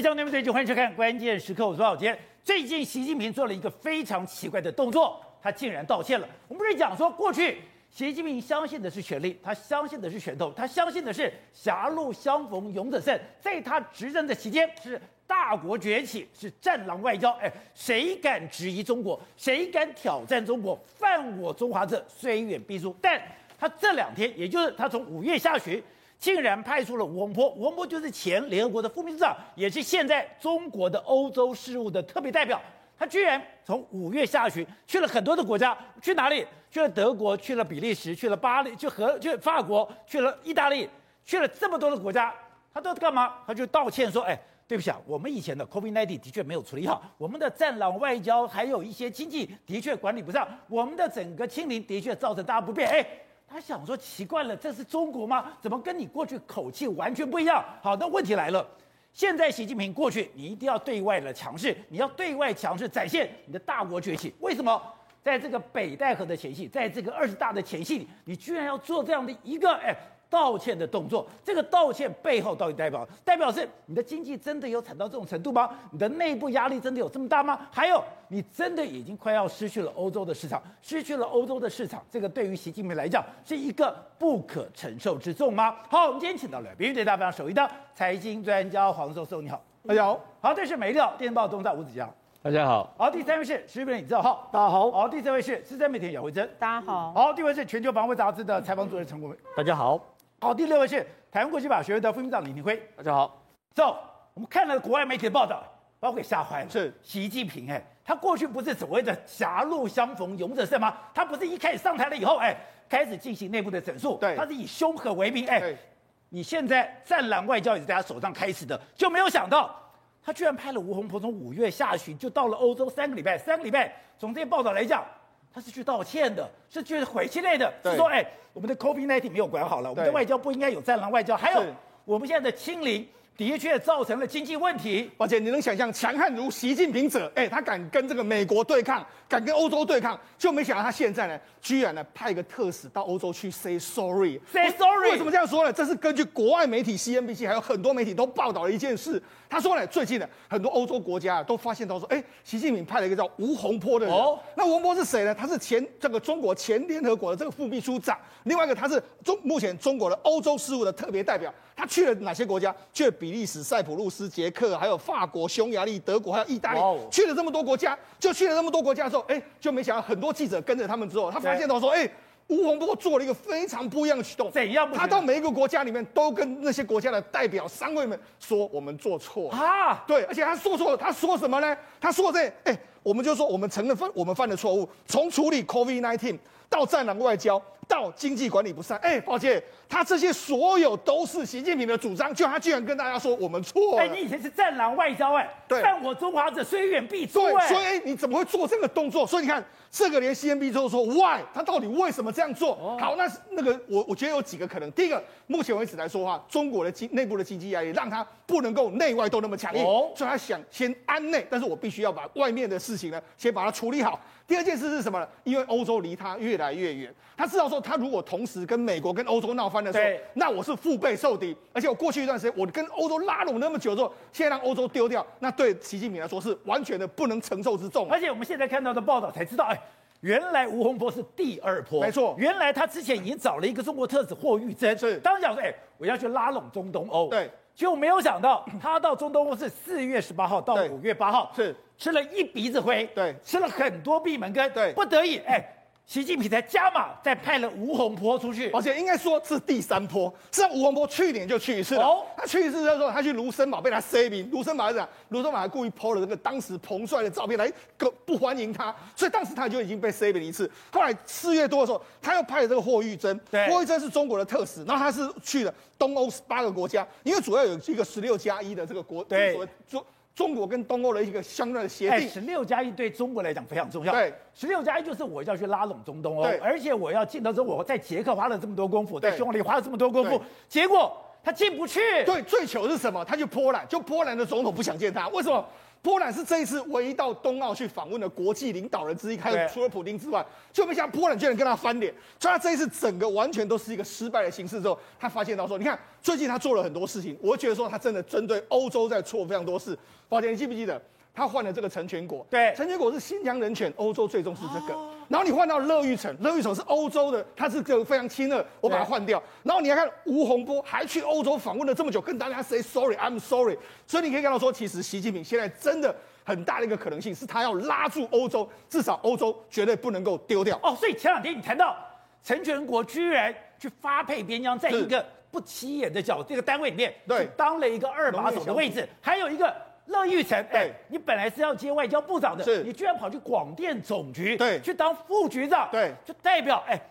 面向对面对就欢迎收看关键时刻，我是宝杰。最近习近平做了一个非常奇怪的动作，他竟然道歉了。我们不是讲说过去习近平相信的是权力，他相信的是拳头，他相信的是狭路相逢勇者胜。在他执政的期间是大国崛起，是战狼外交。哎，谁敢质疑中国？谁敢挑战中国？犯我中华者，虽远必诛。但他这两天，也就是他从五月下旬。竟然派出了吴洪波，吴洪波就是前联合国的副秘书长，也是现在中国的欧洲事务的特别代表。他居然从五月下旬去了很多的国家，去哪里？去了德国，去了比利时，去了巴黎，去和去法国，去了意大利，去了这么多的国家，他都干嘛？他就道歉说：“哎，对不起啊，我们以前的 COVID-19 的确没有处理好，我们的战狼外交还有一些经济的确管理不上，我们的整个清零的确造成大家不便。”哎。他想说奇怪了，这是中国吗？怎么跟你过去口气完全不一样？好，那问题来了，现在习近平过去，你一定要对外的强势，你要对外强势，展现你的大国崛起。为什么在这个北戴河的前夕，在这个二十大的前夕，你居然要做这样的一个哎？道歉的动作，这个道歉背后到底代表代表是你的经济真的有惨到这种程度吗？你的内部压力真的有这么大吗？还有，你真的已经快要失去了欧洲的市场，失去了欧洲的市场，这个对于习近平来讲是一个不可承受之重吗？好，我们今天请到了别人对大方首义的财经专家黄寿寿，你好，大家好。好，这是美丽岛电报东大吴子江，大家好。好，第三位是时事评论李正浩，大家好。好，第四位是资深媒体姚慧珍，大家好。好，第五位是全球防卫杂志的采访主任陈国伟，大家好。好，第六位是台湾国际法学会的副秘书长李明辉，大家好。走，我们看了国外媒体的报道，把我给吓坏了。是习近平，哎，他过去不是所谓的狭路相逢勇者胜吗？他不是一开始上台了以后，哎，开始进行内部的整肃，对，他是以凶狠为名，哎，你现在战狼外交也是在他手上开始的，就没有想到他居然派了吴洪波从五月下旬就到了欧洲三个礼拜，三个礼拜，从这些报道来讲。他是去道歉的，是去悔气类的，是说，哎，我们的 COVID-19 没有管好了，我们的外交不应该有战狼外交，还有我们现在的清零。的确造成了经济问题，而且你能想象强悍如习近平者，哎，他敢跟这个美国对抗，敢跟欧洲对抗，就没想到他现在呢，居然呢派个特使到欧洲去 say sorry，say sorry。为什么这样说呢？这是根据国外媒体 CNBC 还有很多媒体都报道了一件事。他说呢，最近呢很多欧洲国家都发现到说，哎，习近平派了一个叫吴洪波的人。哦，那吴洪波是谁呢？他是前这个中国前联合国的这个副秘书长，另外一个他是中目前中国的欧洲事务的特别代表。他去了哪些国家？去了比利时、塞浦路斯、捷克，还有法国、匈牙利、德国，还有意大利。去了这么多国家，就去了这么多国家之后，哎，就没想到很多记者跟着他们之后，他发现到说，哎，吴洪波做了一个非常不一样的举动。怎样？他到每一个国家里面，都跟那些国家的代表、商会们说，我们做错了啊。对，而且他说错了，他说什么呢？他说这，哎，我们就说我们承认犯我们犯的错误，从处理 COVID-19 到战狼外交。到经济管理不善，哎，抱歉，他这些所有都是习近平的主张，就他居然跟大家说我们错了。哎，你以前是战狼外交，哎，对，犯我中华者，虽远必诛。对，所以哎，你怎么会做这个动作？所以你看，这个连 CNBC 都说 why，他到底为什么这样做？哦、好，那那个我我觉得有几个可能。第一个，目前为止来说的话，中国的经内部的经济压力让他不能够内外都那么强硬，哦、所以他想先安内，但是我必须要把外面的事情呢，先把它处理好。第二件事是什么呢？因为欧洲离他越来越远，他知道说，他如果同时跟美国跟欧洲闹翻的时候，那我是腹背受敌。而且我过去一段时间，我跟欧洲拉拢那么久之后，现在让欧洲丢掉，那对习近平来说是完全的不能承受之重。而且我们现在看到的报道才知道，哎，原来吴洪波是第二波，没错，原来他之前已经找了一个中国特使霍玉珍，是当时讲说，哎，我要去拉拢中东欧，对。就没有想到，他到中东欧是四月十八号到五月八号，是。吃了一鼻子灰，对，吃了很多闭门羹，对，不得已，哎。习近平才加码，再派了吴洪波出去，而且应该说是第三波。实际上，吴洪波去年就去一次了。哦，他去一次的时候，他去卢森堡被他塞名。卢森堡是这样，卢森堡还故意 po 了这个当时彭帅的照片来不不欢迎他，所以当时他就已经被塞名一次。后来四月多的时候，他又派了这个霍玉珍。对，霍玉珍是中国的特使，然后他是去了东欧十八个国家，因为主要有一个十六加一的这个国，对。中国跟东欧的一个相关的协定，十六加一对中国来讲非常重要。对，十六加一就是我要去拉拢中东欧，对而且我要进到中国，我在捷克花了这么多功夫，在匈牙利花了这么多功夫，结果他进不去。对，最糗是什么？他去波兰，就波兰的总统不想见他，为什么？波兰是这一次唯一到冬奥去访问的国际领导人之一，还有除了普京之外，就没想到波兰居然跟他翻脸。所以他这一次整个完全都是一个失败的形式之后，他发现到说，你看最近他做了很多事情，我觉得说他真的针对欧洲在做非常多事。宝田，你记不记得？他换了这个成全国，对，成全国是新疆人权，欧洲最终是这个。哦、然后你换到乐玉成，乐玉成是欧洲的，他是个非常亲热，我把它换掉。然后你还看吴洪波，还去欧洲访问了这么久，跟大家 say sorry，I'm sorry。所以你可以看到说，其实习近平现在真的很大的一个可能性是他要拉住欧洲，至少欧洲绝对不能够丢掉。哦，所以前两天你谈到成全国居然去发配边疆，在一个不起眼的角这个单位里面，对，当了一个二把手的位置，还有一个。乐玉成，哎、欸，你本来是要接外交部长的，是，你居然跑去广电总局，对，去当副局长，对，就代表，哎、欸，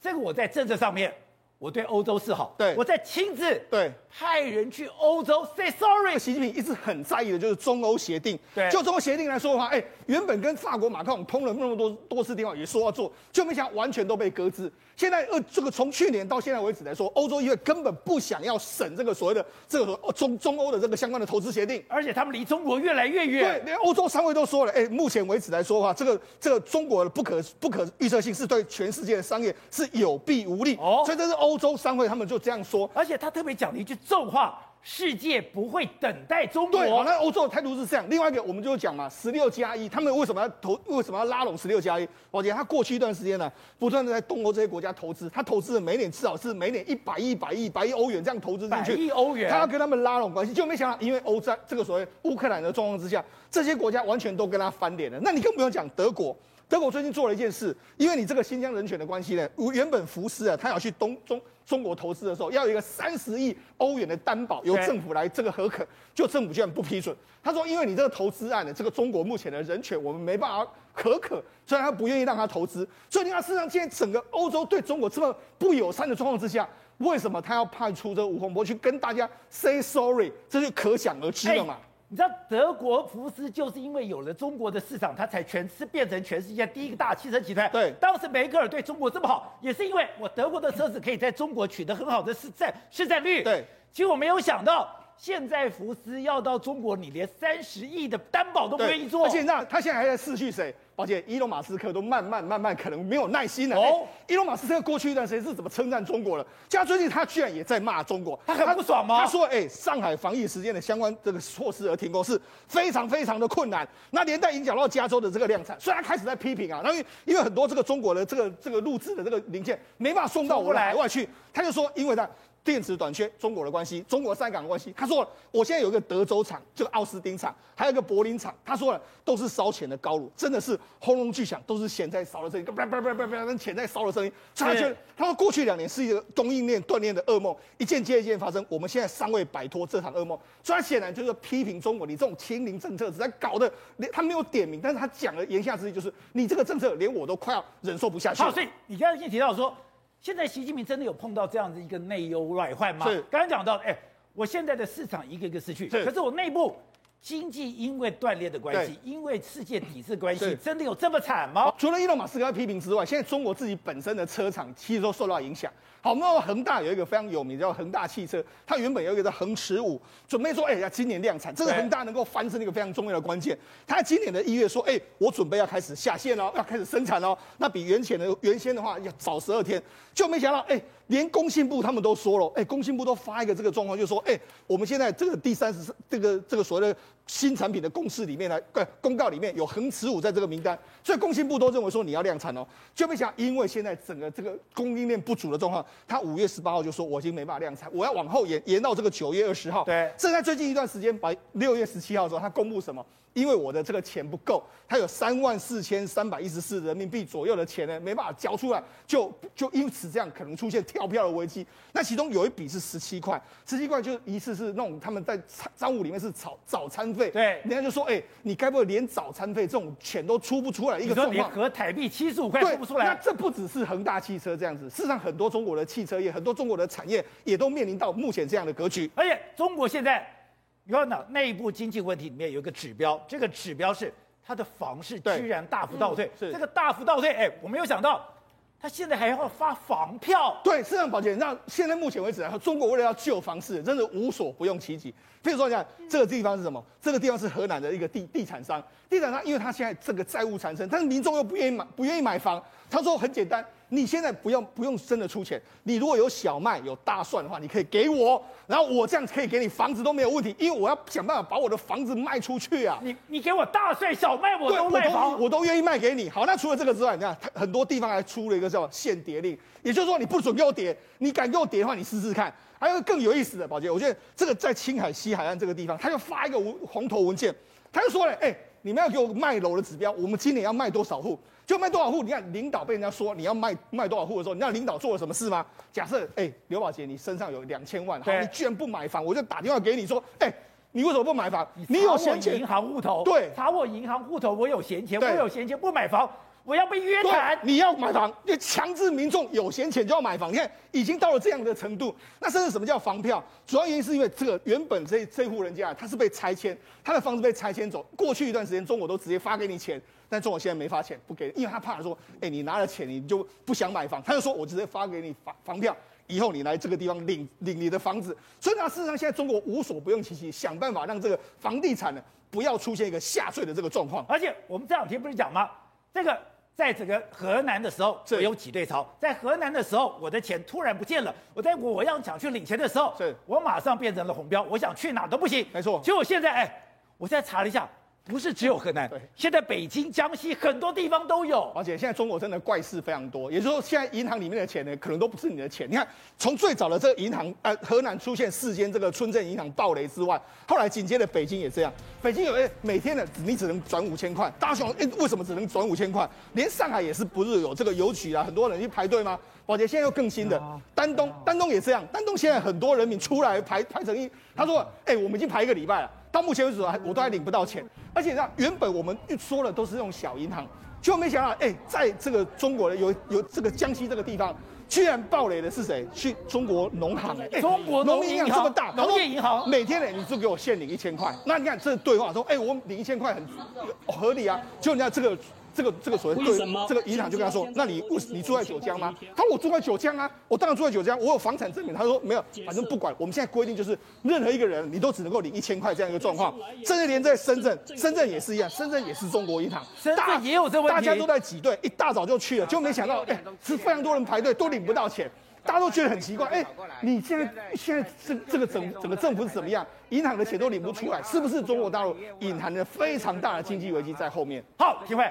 这个我在政策上面，我对欧洲示好，对，我在亲自，对，派人去欧洲 say sorry。习近平一直很在意的就是中欧协定，对，就中欧协定来说的话，哎、欸，原本跟法国马克龙通了那么多多次电话，也说要做，就没想到完全都被搁置。现在呃，这个从去年到现在为止来说，欧洲议会根本不想要审这个所谓的这个中中欧的这个相关的投资协定，而且他们离中国越来越远。对，连欧洲商会都说了，哎，目前为止来说的话，这个这个中国的不可不可预测性是对全世界的商业是有弊无利。哦，所以这是欧洲商会他们就这样说，而且他特别讲了一句重话。世界不会等待中国。对，那欧洲的态度是这样。另外一个，我们就讲嘛，十六加一，他们为什么要投？为什么要拉拢十六加一？我觉得，他过去一段时间呢，不断的在东欧这些国家投资，他投资的每年至少是每年一百亿、百亿、百亿欧元这样投资进去。百亿欧元。他要跟他们拉拢关系，就没想到，因为欧战这个所谓乌克兰的状况之下，这些国家完全都跟他翻脸了。那你更不用讲德国。德国最近做了一件事，因为你这个新疆人权的关系呢，原本福斯啊，他要去东中中国投资的时候，要有一个三十亿欧元的担保，由政府来这个核可，就政府居然不批准。他说，因为你这个投资案呢，这个中国目前的人权我们没办法可可，所以他不愿意让他投资。所以你看，事实上，现在整个欧洲对中国这么不友善的状况之下，为什么他要派出这个吴洪波去跟大家 say sorry？这就可想而知了嘛。你知道德国福斯就是因为有了中国的市场，它才全是变成全世界第一个大汽车集团。对，当时梅克尔对中国这么好，也是因为我德国的车子可以在中国取得很好的市占市占率。对，结果没有想到，现在福斯要到中国，你连三十亿的担保都不愿意做。而且那他现在还在失去谁？而且伊隆马斯克都慢慢慢慢可能没有耐心了。哦、欸，伊隆马斯克过去一段时间是怎么称赞中国的？加最近他居然也在骂中国，他很不爽吗？他，他说：“哎、欸，上海防疫时间的相关这个措施而停工是非常非常的困难，那连带影响到加州的这个量产。所以他开始在批评啊，那因为因为很多这个中国的这个这个录制的这个零件没办法送到我们海外去，他就说，因为他。”电池短缺，中国的关系，中国塞港的关系。他说了，我现在有一个德州厂，这个奥斯汀厂，还有一个柏林厂。他说了，都是烧钱的高炉，真的是轰隆巨响，都是钱在烧的声音，叭叭叭叭叭，跟钱在烧的声音。他觉得，他说过去两年是一个供应链断裂的噩梦，一件接一件发生。我们现在尚未摆脱这场噩梦，所以他显然就是批评中国，你这种清零政策，只在搞的，连他没有点名，但是他讲了言下之意就是，你这个政策连我都快要忍受不下去了。好，所以你刚才先提到说。现在习近平真的有碰到这样的一个内忧外患吗？是，刚刚讲到，哎，我现在的市场一个一个失去，可是我内部经济因为断裂的关系，因为世界体制关系，真的有这么惨吗？除了伊隆马斯克批评之外，现在中国自己本身的车厂其实都受到影响。好，那恒大有一个非常有名叫恒大汽车，它原本有一个叫恒驰五，准备说，哎呀，今年量产，这是恒大能够翻身的一个非常重要的关键。它在今年的一月说，哎，我准备要开始下线了，要开始生产了，那比原先的原先的话要早十二天，就没想到，哎。连工信部他们都说了，哎，工信部都发一个这个状况，就说，哎，我们现在这个第三十这个这个所谓的新产品的公示里面呢，公告里面有恒驰五在这个名单，所以工信部都认为说你要量产哦，就没想因为现在整个这个供应链不足的状况，他五月十八号就说我已经没办法量产，我要往后延延到这个九月二十号。对，正在最近一段时间，把六月十七号的时候，他公布什么？因为我的这个钱不够，他有三万四千三百一十四人民币左右的钱呢，没办法交出来，就就因此这样可能出现跳票的危机。那其中有一笔是十七块，十七块就一次是那种他们在商务里面是早早餐费。对，人家就说，哎，你该不会连早餐费这种钱都出不出来？一个状况，你合台币七十五块出不出来？那这不只是恒大汽车这样子，事实上很多中国的汽车业，很多中国的产业也都面临到目前这样的格局。而且中国现在。你看呢，内部经济问题里面有一个指标，这个指标是它的房市居然大幅倒退。嗯、是这个大幅倒退，哎，我没有想到，他现在还要发房票。对，市场保险，那现在目前为止啊，中国为了要救房市，真的无所不用其极。譬如说，你看这个地方是什么？这个地方是河南的一个地地产商，地产商因为他现在这个债务缠身，但是民众又不愿意买，不愿意买房。他说很简单，你现在不用不用真的出钱，你如果有小麦有大蒜的话，你可以给我，然后我这样可以给你房子都没有问题，因为我要想办法把我的房子卖出去啊。你你给我大蒜小麦我都卖房，我都愿意卖给你。好，那除了这个之外，你看很多地方还出了一个叫限跌令，也就是说你不准给我跌，你敢给我跌的话，你试试看。还有更有意思的，宝杰，我觉得这个在青海西海岸这个地方，他就发一个红头文件，他就说了，哎，你们要给我卖楼的指标，我们今年要卖多少户？就卖多少户？你看领导被人家说你要卖卖多少户的时候，你知道领导做了什么事吗？假设，哎，刘宝杰，你身上有两千万，好，你居然不买房，我就打电话给你说，哎，你为什么不买房？你有闲钱？银行户头，对，查我银行户头，我有闲钱，我有闲钱不买房。我要被约谈，你要买房，就强制民众有闲钱就要买房。你看，已经到了这样的程度。那甚至什么叫房票？主要原因是因为这个原本这这户人家他是被拆迁，他的房子被拆迁走。过去一段时间，中国都直接发给你钱，但中国现在没发钱，不给，因为他怕说，哎，你拿了钱你就不想买房，他就说我直接发给你房房票，以后你来这个地方领领你的房子。所以呢，事实上现在中国无所不用其极，想办法让这个房地产呢不要出现一个下坠的这个状况。而且我们这两天不是讲吗？这个。在整个河南的时候，我有挤兑槽。在河南的时候，我的钱突然不见了。我在我要想去领钱的时候，是我马上变成了红标。我想去哪都不行。没错。结果现在，哎，我现在查了一下。不是只有河南，对，现在北京、江西很多地方都有。而且现在中国真的怪事非常多，也就是说，现在银行里面的钱呢，可能都不是你的钱。你看，从最早的这个银行，呃，河南出现四间这个村镇银行暴雷之外，后来紧接着北京也这样。北京有哎，每天的你只能转五千块。大家想，哎，为什么只能转五千块？连上海也是不是有这个邮局啊？很多人去排队吗？宝杰现在又更新的，丹东，丹东也这样。丹东现在很多人民出来排排成一，他说，哎，我们已经排一个礼拜了。到目前为止还我都还领不到钱，而且让原本我们说的都是这种小银行，就没想到哎，在这个中国的有有这个江西这个地方，居然暴雷的是谁？去中国农行哎，中国农民银行这么大，农业银行每天呢你就给我限领一千块，那你看这对话说哎，我领一千块很合理啊，就人家这个。这个这个所谓对这个银行就跟他说，那你你住在九江吗？他说我住在九江啊，我当然住在九江，我有房产证明。他说没有，反正不管。我们现在规定就是，任何一个人你都只能够领一千块这样一个状况。甚至连在深圳，深圳也是一样，深圳也是中国银行，深圳也有这问题，大家都在挤兑，一大早就去了，就没想到哎，是非常多人排队都领不到钱，大家都觉得很奇怪，哎，你现在现在这这个整整个政府是怎么样？银行的钱都领不出来，是不是中国大陆隐含着非常大的经济危机在后面？好，体会。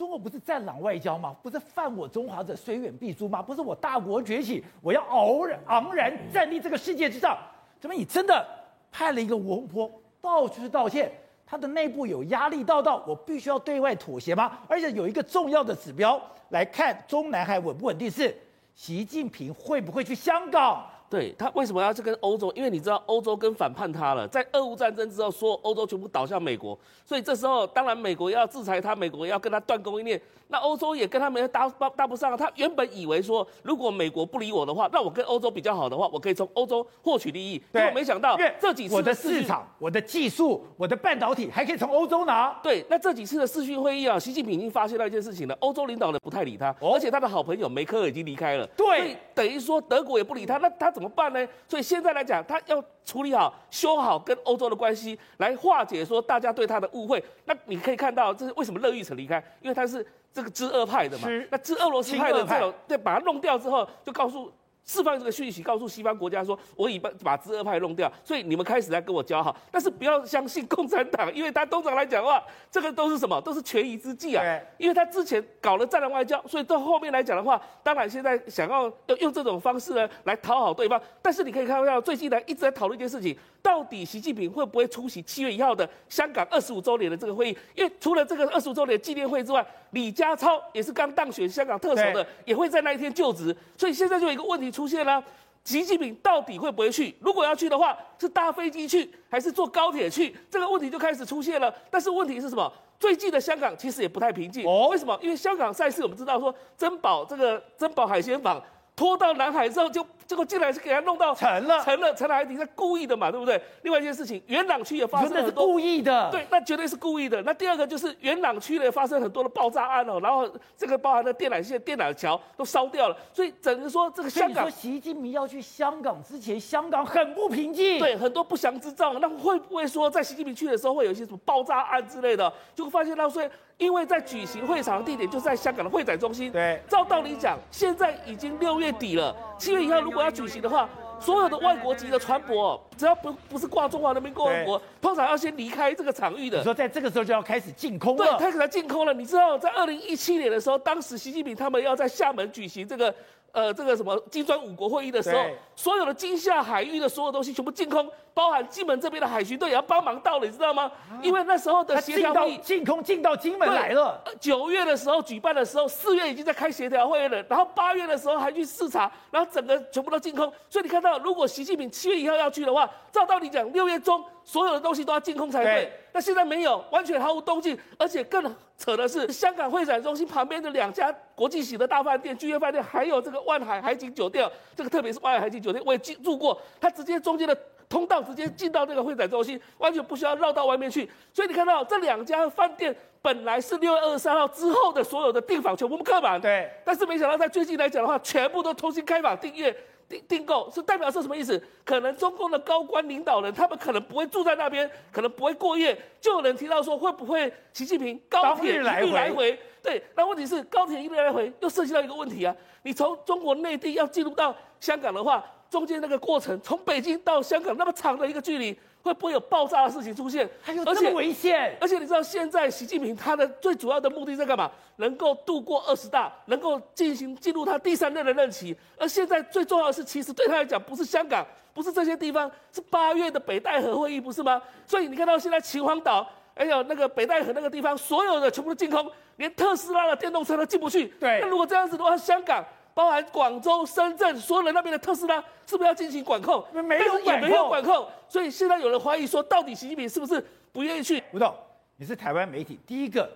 中国不是战狼外交吗？不是犯我中华者虽远必诛吗？不是我大国崛起，我要傲然昂然站立这个世界之上。怎么你真的派了一个王婆到处去道歉？他的内部有压力到到，我必须要对外妥协吗？而且有一个重要的指标来看中南海稳不稳定是习近平会不会去香港？对，他为什么要去跟欧洲？因为你知道欧洲跟反叛他了，在俄乌战争之后，所有欧洲全部倒向美国，所以这时候当然美国要制裁他，美国要跟他断供应链。那欧洲也跟他们搭搭搭不上。他原本以为说，如果美国不理我的话，那我跟欧洲比较好的话，我可以从欧洲获取利益。结果没想到这几次我的市场、我的技术、我的半导体还可以从欧洲拿。对，那这几次的视讯会议啊，习近平已经发现了一件事情了，欧洲领导人不太理他，而且他的好朋友梅克尔已经离开了。对，等于说德国也不理他，那他怎么办呢？所以现在来讲，他要处理好、修好跟欧洲的关系，来化解说大家对他的误会。那你可以看到，这是为什么乐玉成离开，因为他是这个知俄派的嘛。那知俄罗斯派的这种，对，把他弄掉之后，就告诉。释放这个讯息，告诉西方国家说，我已把把资俄派弄掉，所以你们开始来跟我交好，但是不要相信共产党，因为他通常来讲的话，这个都是什么？都是权宜之计啊。对因为他之前搞了战狼外交，所以到后面来讲的话，当然现在想要要用这种方式呢来讨好对方。但是你可以看到，最近呢一直在讨论一件事情，到底习近平会不会出席七月一号的香港二十五周年的这个会议？因为除了这个二十五周年纪念会之外，李家超也是刚当选香港特首的，也会在那一天就职。所以现在就有一个问题出现了：习近平到底会不会去？如果要去的话，是搭飞机去还是坐高铁去？这个问题就开始出现了。但是问题是什么？最近的香港其实也不太平静。哦，为什么？因为香港赛事我们知道说珍宝这个珍宝海鲜坊。拖到南海之后就。结果进来是给他弄到沉了，沉了，沉了海底，是故意的嘛，对不对？另外一件事情，元朗区也发生很多，是故意的，对，那绝对是故意的。那第二个就是元朗区呢发生很多的爆炸案哦，然后这个包含的电缆线、电缆桥都烧掉了，所以整个说这个香港，说习近平要去香港之前，香港很不平静，对，很多不祥之兆。那会不会说在习近平去的时候会有一些什么爆炸案之类的？就会发现到说。因为在举行会场的地点就是在香港的会展中心。对，照道理讲，现在已经六月底了，七月一号如果要举行的话，所有的外国籍的船舶，只要不不是挂中华人民共和国，通常要先离开这个场域的。你说在这个时候就要开始净空了？对，开始要进空了。你知道，在二零一七年的时候，当时习近平他们要在厦门举行这个。呃，这个什么金砖五国会议的时候，所有的金厦海域的所有东西全部净空，包含金门这边的海巡队也要帮忙到了，你知道吗？因为那时候的协调会议净空进到金门来了。九月的时候举办的时候，四月已经在开协调会了，然后八月的时候还去视察，然后整个全部都净空。所以你看到，如果习近平七月一号要去的话，照道理讲，六月中所有的东西都要净空才对。对那现在没有，完全毫无动静，而且更扯的是，香港会展中心旁边的两家国际型的大饭店，君悦饭店，还有这个万海海景酒店，这个特别是万海海景酒店，我也进住过，它直接中间的通道直接进到这个会展中心，完全不需要绕到外面去。所以你看到这两家饭店本来是六月二十三号之后的所有的订房全部客满，对，但是没想到在最近来讲的话，全部都重新开放订阅。订订购是代表是什么意思？可能中共的高官领导人，他们可能不会住在那边，可能不会过夜。就有人提到说，会不会习近平高铁一律来回？对，那问题是高铁一律来回，又涉及到一个问题啊。你从中国内地要进入到香港的话，中间那个过程，从北京到香港那么长的一个距离。会不会有爆炸的事情出现？还有这么危险？而且你知道现在习近平他的最主要的目的在干嘛？能够度过二十大，能够进行进入他第三任的任期。而现在最重要的是，其实对他来讲，不是香港，不是这些地方，是八月的北戴河会议，不是吗？所以你看到现在秦皇岛，还有那个北戴河那个地方，所有的全部都净空，连特斯拉的电动车都进不去。对。那如果这样子的话，香港。包含广州、深圳所有人那边的特斯拉，是不是要进行管控？没有管控，也没有管控。所以现在有人怀疑说，到底习近平是不是不愿意去？吴董，你是台湾媒体第一个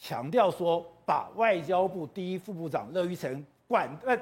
强调说，把外交部第一副部长乐玉成管呃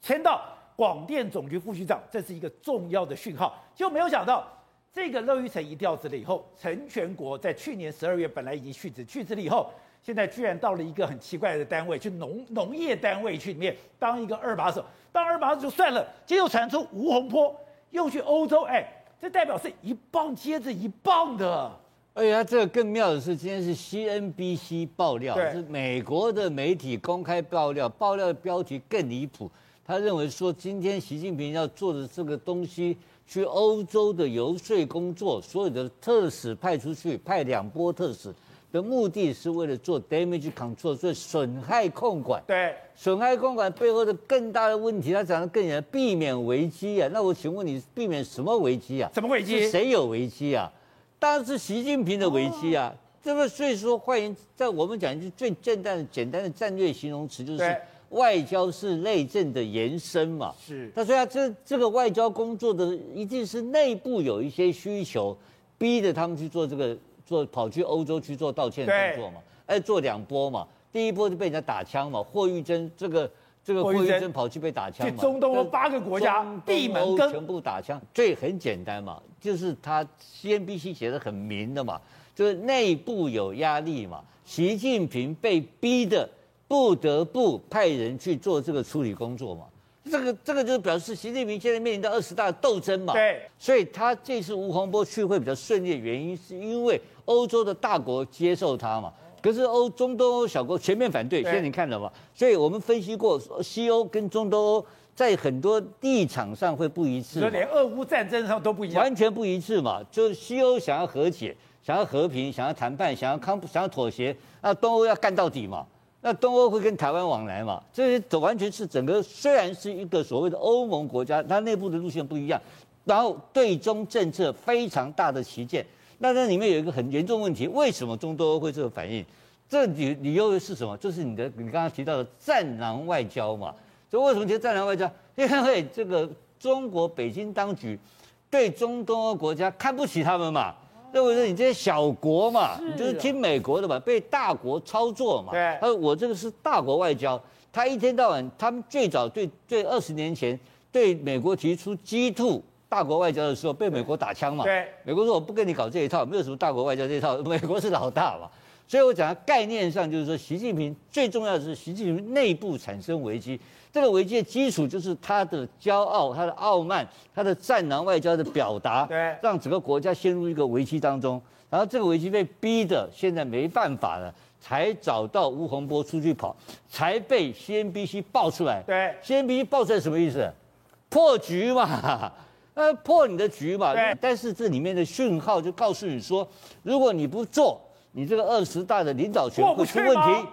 签到广电总局副局长，这是一个重要的讯号。就没有想到，这个乐玉成一调职了以后，陈全国在去年十二月本来已经去职，去职了以后。现在居然到了一个很奇怪的单位，去农农业单位去里面当一个二把手，当二把手就算了，接又传出吴洪波又去欧洲，哎，这代表是一棒接着一棒的。而且他这个更妙的是，今天是 CNBC 爆料，是美国的媒体公开爆料，爆料的标题更离谱，他认为说今天习近平要做的这个东西，去欧洲的游说工作，所有的特使派出去，派两波特使。的目的是为了做 damage control，做损害控管。对，损害控管背后的更大的问题，他讲的更严，避免危机啊。那我请问你，避免什么危机啊？什么危机？谁有危机啊？当然是习近平的危机啊。这个、哦、所以说，换言在我们讲一句最简单的、简单的战略形容词，就是外交是内政的延伸嘛。是。他说啊，这这个外交工作的一定是内部有一些需求，逼着他们去做这个。做跑去欧洲去做道歉的动作嘛？哎，做两波嘛，第一波就被人家打枪嘛。霍玉珍这个这个霍玉珍跑去被打枪嘛。去中东八个国家闭门羹，全部打枪。这很简单嘛，就是他 CNBC 写的很明的嘛，就是内部有压力嘛。习近平被逼的不得不派人去做这个处理工作嘛。这个这个就是表示习近平现在面临到二十大的斗争嘛。对，所以他这次吴洪波去会比较顺利的原因是因为。欧洲的大国接受他嘛，可是欧中东欧小国全面反对。现在你看到吗？所以我们分析过，西欧跟中东欧在很多立场上会不一致，就连俄乌战争上都不一样，完全不一致嘛。就是西欧想要和解，想要和平，想要谈判，想要康，想要妥协，那东欧要干到底嘛。那东欧会跟台湾往来嘛？这些完全是整个，虽然是一个所谓的欧盟国家，它内部的路线不一样，然后对中政策非常大的旗舰。那这里面有一个很严重问题，为什么中东欧会这个反应？这理理由是什么？就是你的你刚刚提到的战狼外交嘛。所以为什么提战狼外交？因为这个中国北京当局对中东欧国家看不起他们嘛。认为说你这些小国嘛，你就是听美国的嘛，被大国操作嘛。对。他说我这个是大国外交，他一天到晚，他们最早对对二十年前对美国提出 G two 大国外交的时候，被美国打枪嘛。对。美国说我不跟你搞这一套，没有什么大国外交这一套，美国是老大嘛。所以我讲概念上就是说，习近平最重要的是习近平内部产生危机。这个危机的基础就是他的骄傲、他的傲慢、他的战狼外交的表达，对，让整个国家陷入一个危机当中。然后这个危机被逼的，现在没办法了，才找到吴洪波出去跑，才被 CNBC 爆出来。对，CNBC 爆出来什么意思？破局嘛，呃，破你的局嘛。对。但是这里面的讯号就告诉你说，如果你不做，你这个二十大的领导权会出问题。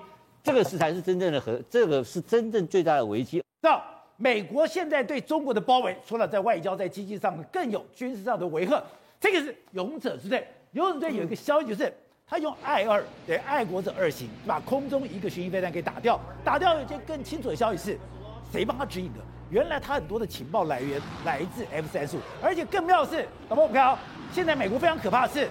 这个是才是真正的和，这个是真正最大的危机。那美国现在对中国的包围，除了在外交、在经济上，更有军事上的维和。这个是勇者之队。勇者之队有一个消息，就是他用爱二对爱国者二型，把空中一个巡弋飞弹给打掉。打掉有一件更清楚的消息是，谁帮他指引的？原来他很多的情报来源来自 F 三十五，而且更妙的是，老婆我们看啊，现在美国非常可怕的是，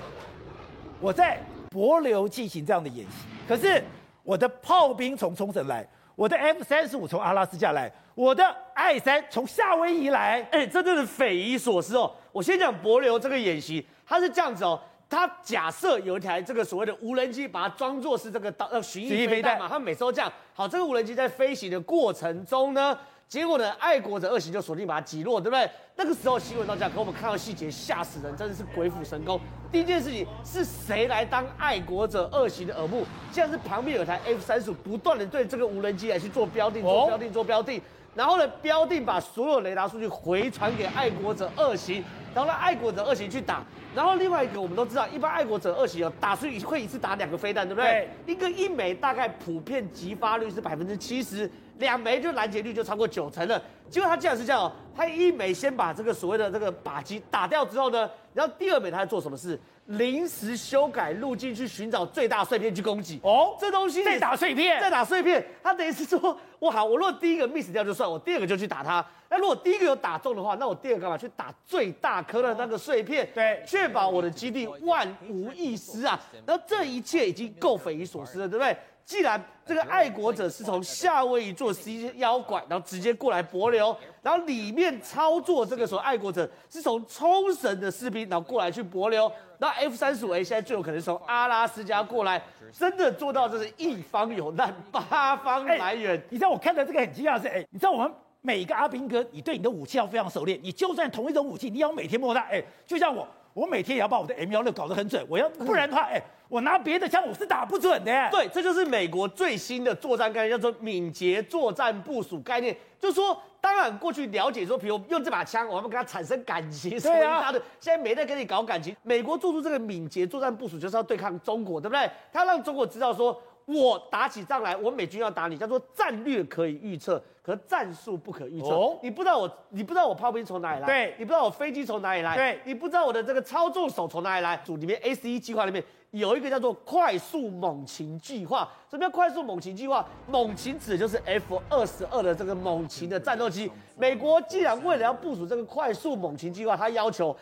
我在帛琉进行这样的演习，可是。我的炮兵从冲绳来，我的 F 三十五从阿拉斯加来，我的 I 三从夏威夷来，哎，这真的是匪夷所思哦。我先讲博流这个演习，它是这样子哦，他假设有一台这个所谓的无人机，把它装作是这个导呃巡弋飞弹嘛，他每次都这样。好，这个无人机在飞行的过程中呢。结果呢，爱国者二型就锁定把它击落，对不对？那个时候新闻到这样，可我们看到细节吓死人，真的是鬼斧神工。第一件事情是谁来当爱国者二型的耳目？现在是旁边有台 F 三十五，不断的对这个无人机来去做标定，做标定，做标定。然后呢，标定把所有雷达数据回传给爱国者二型，然后让爱国者二型去打。然后另外一个我们都知道，一般爱国者二型哦打出会一次打两个飞弹，对不对？对一个一枚大概普遍击发率是百分之七十。两枚就拦截率就超过九成了，结果他竟然是这样哦，他一枚先把这个所谓的这个靶机打掉之后呢，然后第二枚他在做什么事？临时修改路径去寻找最大碎片去攻击。哦，这东西再打碎片，再打碎片，他等于是说，我好，我如果第一个 miss 掉就算，我第二个就去打他。那如果第一个有打中的话，那我第二个干嘛？去打最大颗的那个碎片，对，确保我的基地万无一失啊。然后这一切已经够匪夷所思了，对不对？既然这个爱国者是从夏威夷做 C 腰拐，然后直接过来帛琉，然后里面操作这个时候爱国者是从冲绳的士兵，然后过来去帛琉，然后 F 三十五 A 现在最有可能是从阿拉斯加过来，真的做到这是一方有难八方来援。你知道我看到这个很惊讶是，哎，你知道我们每一个阿兵哥，你对你的武器要非常熟练，你就算同一种武器，你要每天摸它，哎，就像我。我每天也要把我的 M 幺六搞得很准，我要不然的话，哎，我拿别的枪我是打不准的。对，这就是美国最新的作战概念，叫做敏捷作战部署概念。就是说，当然过去了解说，比如用这把枪，我们跟他产生感情，所以他的现在没在跟你搞感情。美国做出这个敏捷作战部署，就是要对抗中国，对不对？他让中国知道说。我打起仗来，我美军要打你，叫做战略可以预测，可战术不可预测。哦、你不知道我，你不知道我炮兵从哪里来，对，你不知道我飞机从哪里来，对，你不知道我的这个操纵手从哪里来。组里面 A C E 计划里面有一个叫做快速猛禽计划。什么叫快速猛禽计划？猛禽指的就是 F 二十二的这个猛禽的战斗机。美国既然为了要部署这个快速猛禽计划，它要求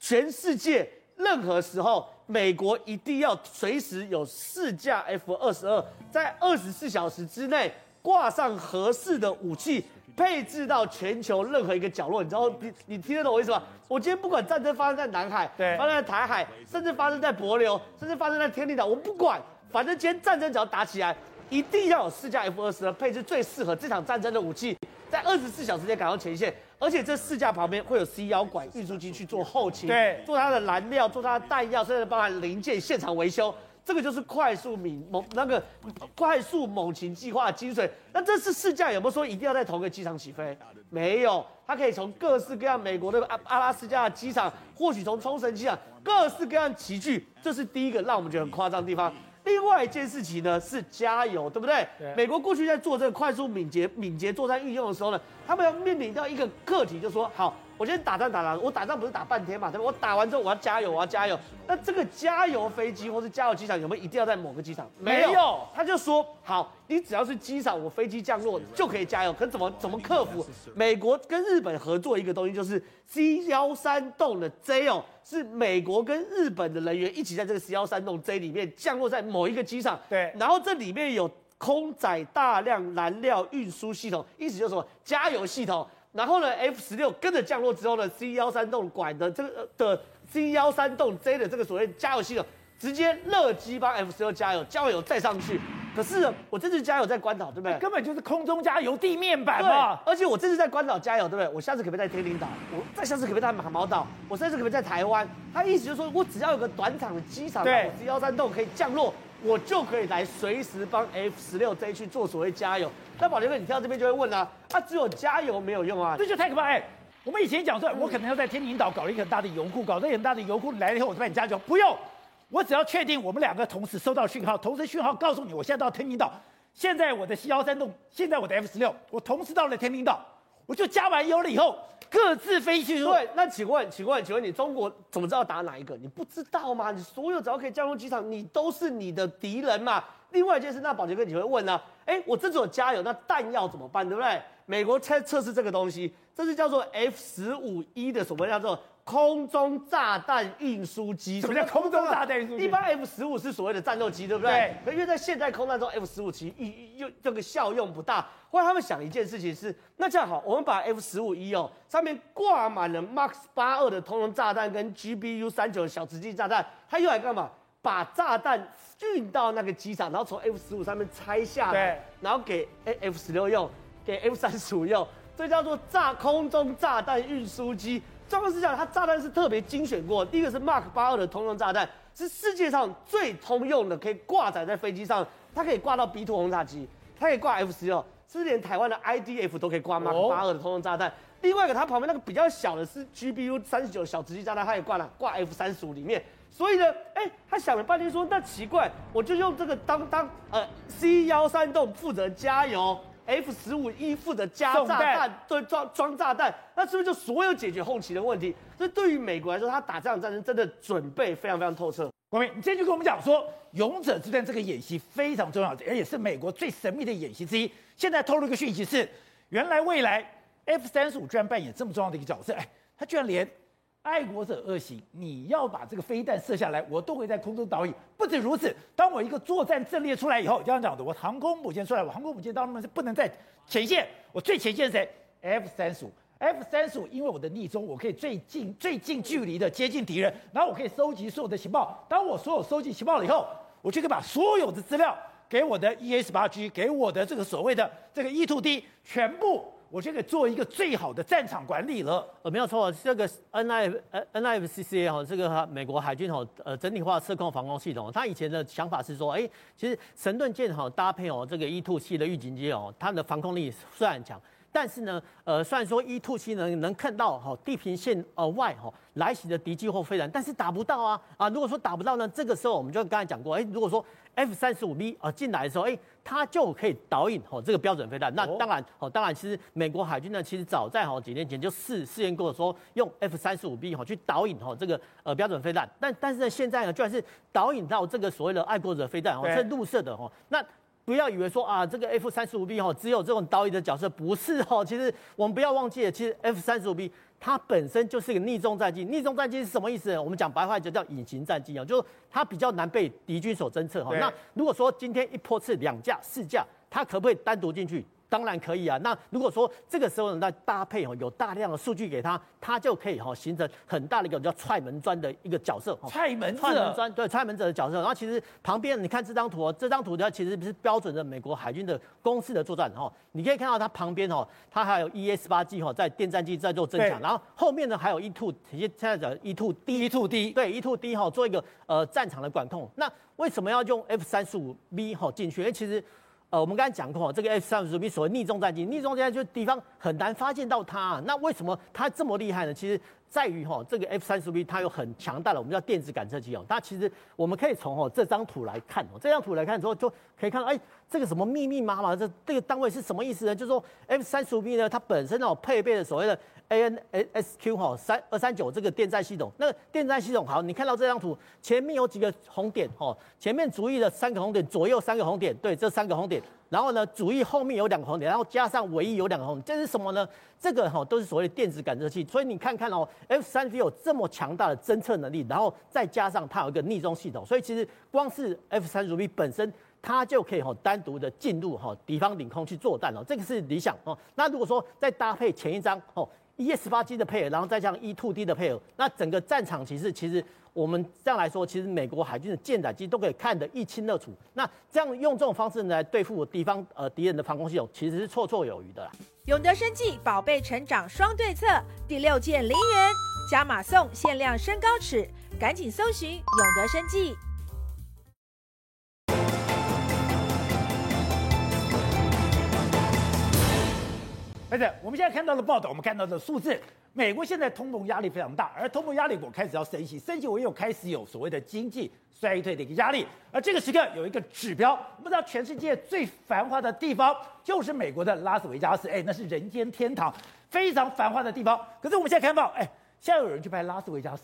全世界任何时候。美国一定要随时有四架 F 二十二，在二十四小时之内挂上合适的武器，配置到全球任何一个角落。你知道，你你听得懂我意思吗？我今天不管战争发生在南海，对，发生在台海，甚至发生在帛琉，甚至发生在天地岛，我不管，反正今天战争只要打起来，一定要有四架 F 二十二，配置最适合这场战争的武器，在二十四小时内赶到前线。而且这四架旁边会有 C 腰管运输机去做后勤，对，做它的燃料，做它的弹药，甚至包含零件现场维修。这个就是快速敏猛那个快速猛禽计划的精髓。那这次试驾有没有说一定要在同一个机场起飞？没有，它可以从各式各样美国的阿阿拉斯加的机场，或许从冲绳机场，各式各样齐聚。这是第一个让我们觉得很夸张的地方。另外一件事情呢是加油，对不对？对。美国过去在做这个快速敏捷敏捷作战运用的时候呢，他们要面临到一个课题，就是说好，我今天打仗打了，我打仗不是打半天嘛，对吧？我打完之后我要加油，我要加油。那这个加油飞机或是加油机场有没有一定要在某个机场？没有，他就说好，你只要是机场，我飞机降落就可以加油。可怎么怎么克服？美国跟日本合作一个东西，就是 C 幺三栋的 J 哦，是美国跟日本的人员一起在这个 C 幺三栋 J 里面降落在某一个机场。对，然后这里面有空载大量燃料运输系统，意思就是什么？加油系统。然后呢，F 十六跟着降落之后呢，C 幺三洞管的这个的 C 幺三洞 J 的这个所谓加油系统，直接热机帮 F 十六加油，加油再上去。可是，我这次加油在关岛，对不对？根本就是空中加油，地面版嘛。而且我这次在关岛加油，对不对？我下次可不可以在天宁岛？我再下次可不可以在马毛岛？我下次可不可以在台湾？他意思就是说我只要有个短场的机场，对，C 幺三洞可以降落。我就可以来随时帮 F 十六 Z 去做所谓加油。那宝杰哥，你听到这边就会问啊，啊，只有加油没有用啊？这就太可怕！哎，我们以前讲说，我可能要在天宁岛搞一个很大的油库，搞一个很大的油库，来了以后我就帮你加油。不用，我只要确定我们两个同时收到讯号，同时讯号告诉你，我现在到天宁岛，现在我的 C 幺三洞，现在我的 F 十六，我同时到了天宁岛，我就加完油了以后。各自飞去。对，那请问，请问，请问你中国怎么知道打哪一个？你不知道吗？你所有只要可以降落机场，你都是你的敌人嘛。另外一件事，那保洁哥你会问呢、啊？哎，我这种加油，那弹药怎么办？对不对？美国测测试这个东西，这是叫做 F 十五 E 的什么叫做。空中炸弹运输机，什么叫空中炸弹运输机？一般 F 十五是所谓的战斗机，对不对？对。可因为在现在空战中，F 十五其实用这个效用不大。后来他们想一件事情是，那这样好，我们把 F 十五一哦上面挂满了 Max 八二的通用炸弹跟 GBU 三九的小直径炸弹，它用来干嘛？把炸弹运到那个机场，然后从 F 十五上面拆下来，对然后给 F 十六用，给 F 三十五用，这叫做炸空中炸弹运输机。状况是这样，它炸弹是特别精选过。第一个是 Mark 八二的通用炸弹，是世界上最通用的，可以挂载在飞机上。它可以挂到 B two 轰炸机，它可以挂 F 十六，甚至连台湾的 IDF 都可以挂 Mark 八二的通用炸弹。另外一个，它旁边那个比较小的是 GBU 三十九小直径炸弹，它也挂了挂 F 三十五里面。所以呢，哎，他想了半天说，那奇怪，我就用这个当当呃 C 幺三栋负责加油。F 十五依附的加炸弹，对，装装炸弹，那是不是就所有解决后勤的问题？所以对于美国来说，他打这场战争真的准备非常非常透彻。国铭，你今天就跟我们讲说，勇者之战这个演习非常重要，而且是美国最神秘的演习之一。现在透露一个讯息是，原来未来 F 三十五居然扮演这么重要的一个角色，哎，他居然连。爱国者恶行，你要把这个飞弹射下来，我都会在空中导引。不止如此，当我一个作战阵列出来以后，这样讲的，我航空母舰出来，我航空母舰当然是不能在前线，我最前线是谁？F 三十五，F 三十五，因为我的逆中，我可以最近最近距离的接近敌人，然后我可以收集所有的情报。当我所有收集情报了以后，我就可以把所有的资料给我的 EA 十八 G，给我的这个所谓的这个 E two D 全部。我就可以做一个最好的战场管理了。呃，没有错，这个 N I N I F C C 哈，这个美国海军哈呃整体化测控防空系统，它以前的想法是说，哎，其实神盾舰哈搭配哦这个 E two 七的预警机哦，它的防空力虽然强。但是呢，呃，虽然说 E-2C 能能看到哈地平线呃外哈来袭的敌机或飞弹，但是打不到啊啊！如果说打不到呢，这个时候我们就刚才讲过，哎，如果说 F-35B 啊进来的时候，哎，它就可以导引哦这个标准飞弹。那当然哦，当然其实美国海军呢，其实早在好几年前就试试验过说用 F 三十五 B 哈去导引哦这个呃标准飞弹。但但是呢，现在呢，居然是导引到这个所谓的爱国者飞弹哦，是绿色的哦那。不要以为说啊，这个 F 三十五 B 哈只有这种导引的角色，不是哦。其实我们不要忘记了，其实 F 三十五 B 它本身就是一个逆中战机。逆中战机是什么意思？我们讲白话就叫隐形战机啊，就是它比较难被敌军所侦测哈。那如果说今天一波次两架、四架，它可不可以单独进去？当然可以啊。那如果说这个时候呢，那搭配哦有大量的数据给他，他就可以哈形成很大的一个叫踹门砖的一个角色。踹门踹门砖对踹门者的角色。然后其实旁边你看这张图哦，这张图它其实是标准的美国海军的公式的作战哈。你可以看到它旁边哦，它还有 E 十八 G 哈在电战机在做增强，然后后面呢还有 E two 现在讲 E two D E two D 对 E two D 哈做一个呃战场的管控。那为什么要用 F 三十五 B 哈进去？因为其实。呃，我们刚才讲过，这个 F 三十五 B 所谓逆中战机，逆中战机就是敌方很难发现到它。那为什么它这么厉害呢？其实在于哈，这个 F 三十五 B 它有很强大的我们叫电子感测器哦。它其实我们可以从哦这张图来看哦，这张图来看之后就可以看到，哎，这个什么密密麻麻的这这个单位是什么意思呢？就是说 F 三十五 B 呢，它本身哦配备了所谓的 ANSQ 哈三二三九这个电战系统。那个电战系统好，你看到这张图前面有几个红点哦，前面主翼的三个红点，左右三个红点，对，这三个红点。然后呢，主翼后面有两个红点，然后加上尾翼有两个红点，这是什么呢？这个哈都是所谓的电子感测器。所以你看看哦，F 三十有这么强大的侦测能力，然后再加上它有一个逆中系统，所以其实光是 F 三十 B 本身，它就可以哈单独的进入哈敌方领空去作战了，这个是理想哦。那如果说再搭配前一张哦 E 十八 G 的配合，然后再加 E two D 的配合，那整个战场其实其实。我们这样来说，其实美国海军的舰载机都可以看得一清二楚。那这样用这种方式来对付敌方呃敌人的防空系统，其实是绰绰有余的啦。永德生技宝贝成长双对策，第六件零元加码送限量身高尺，赶紧搜寻永德生技。而且我们现在看到的报道，我们看到的数字。美国现在通膨压力非常大，而通膨压力我开始要升息，升级我又开始有所谓的经济衰退的一个压力。而这个时刻有一个指标，我们知道全世界最繁华的地方就是美国的拉斯维加斯，哎，那是人间天堂，非常繁华的地方。可是我们现在看到，哎。现在有人去拍拉斯维加斯，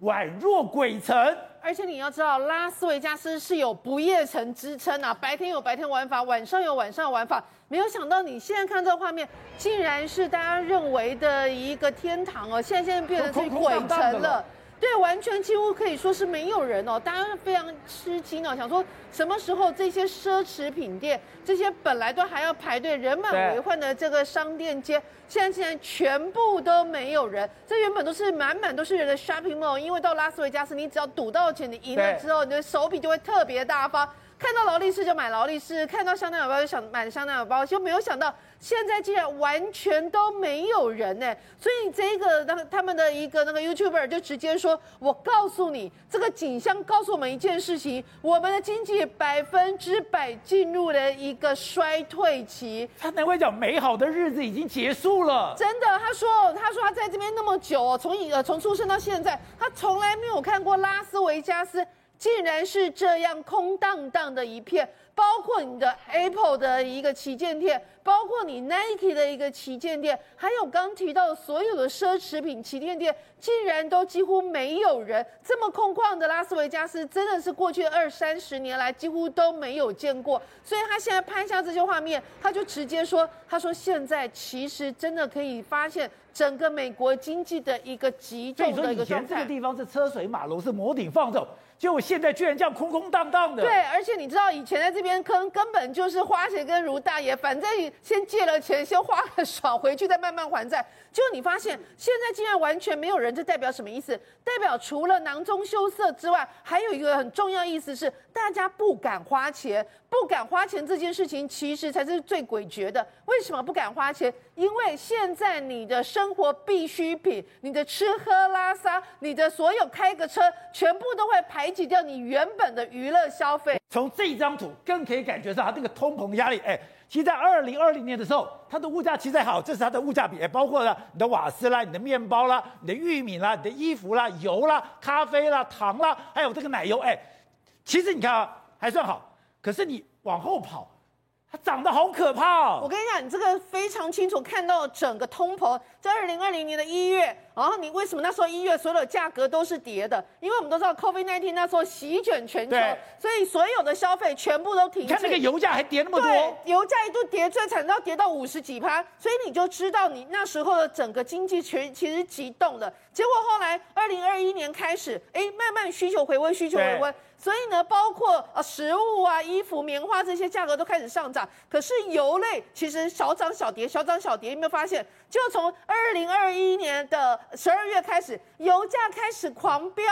宛若鬼城。而且你要知道，拉斯维加斯是有不夜城之称啊，白天有白天玩法，晚上有晚上玩法。没有想到你现在看这个画面，竟然是大家认为的一个天堂哦，现在现在变成是鬼城了。对，完全几乎可以说是没有人哦，大家非常吃惊哦，想说什么时候这些奢侈品店，这些本来都还要排队人满为患的这个商店街，现在竟然全部都没有人。这原本都是满满都是人的 shopping mall，因为到拉斯维加斯，你只要赌到钱，你赢了之后，你的手笔就会特别大方。看到劳力士就买劳力士，看到香奈儿包就想买香奈儿包，就没有想到现在竟然完全都没有人呢。所以这个他他们的一个那个 YouTuber 就直接说：“我告诉你，这个景象告诉我们一件事情，我们的经济百分之百进入了一个衰退期。”他难怪讲美好的日子已经结束了。真的，他说他说他在这边那么久哦，从呃从出生到现在，他从来没有看过拉斯维加斯。竟然是这样空荡荡的一片，包括你的 Apple 的一个旗舰店，包括你 Nike 的一个旗舰店，还有刚提到的所有的奢侈品旗舰店，竟然都几乎没有人。这么空旷的拉斯维加斯，真的是过去二三十年来几乎都没有见过。所以他现在拍下这些画面，他就直接说：“他说现在其实真的可以发现整个美国经济的一个极重的一个状态。”以前这个地方是车水马龙，是摩顶放辍。结果现在居然这样空空荡荡的。对，而且你知道以前在这边坑根本就是花钱跟如大爷，反正先借了钱，先花个爽，回去再慢慢还债。就你发现现在竟然完全没有人，这代表什么意思？代表除了囊中羞涩之外，还有一个很重要意思是，大家不敢花钱，不敢花钱这件事情其实才是最诡谲的。为什么不敢花钱？因为现在你的生活必需品，你的吃喝拉撒，你的所有开个车，全部都会排挤掉你原本的娱乐消费。从这张图更可以感觉到它这个通膨压力。哎，其实在二零二零年的时候，它的物价其实还好，这是它的物价比，也，包括了你的瓦斯啦、你的面包啦、你的玉米啦、你的衣服啦、油啦、咖啡啦、糖啦，还有这个奶油，哎，其实你看啊，还算好。可是你往后跑。它涨得好可怕哦！我跟你讲，你这个非常清楚看到整个通膨，在二零二零年的一月，然后你为什么那时候一月所有的价格都是跌的？因为我们都知道 COVID-19 那时候席卷全球，所以所有的消费全部都停。你看那个油价还跌那么多，对，油价一度跌最惨到跌到五十几趴，所以你就知道你那时候的整个经济全其实急冻的。结果后来二零二一年开始，哎，慢慢需求回温，需求回温。所以呢，包括呃食物啊、衣服、棉花这些价格都开始上涨，可是油类其实小涨小跌，小涨小跌。有没有发现？就从二零二一年的十二月开始，油价开始狂飙。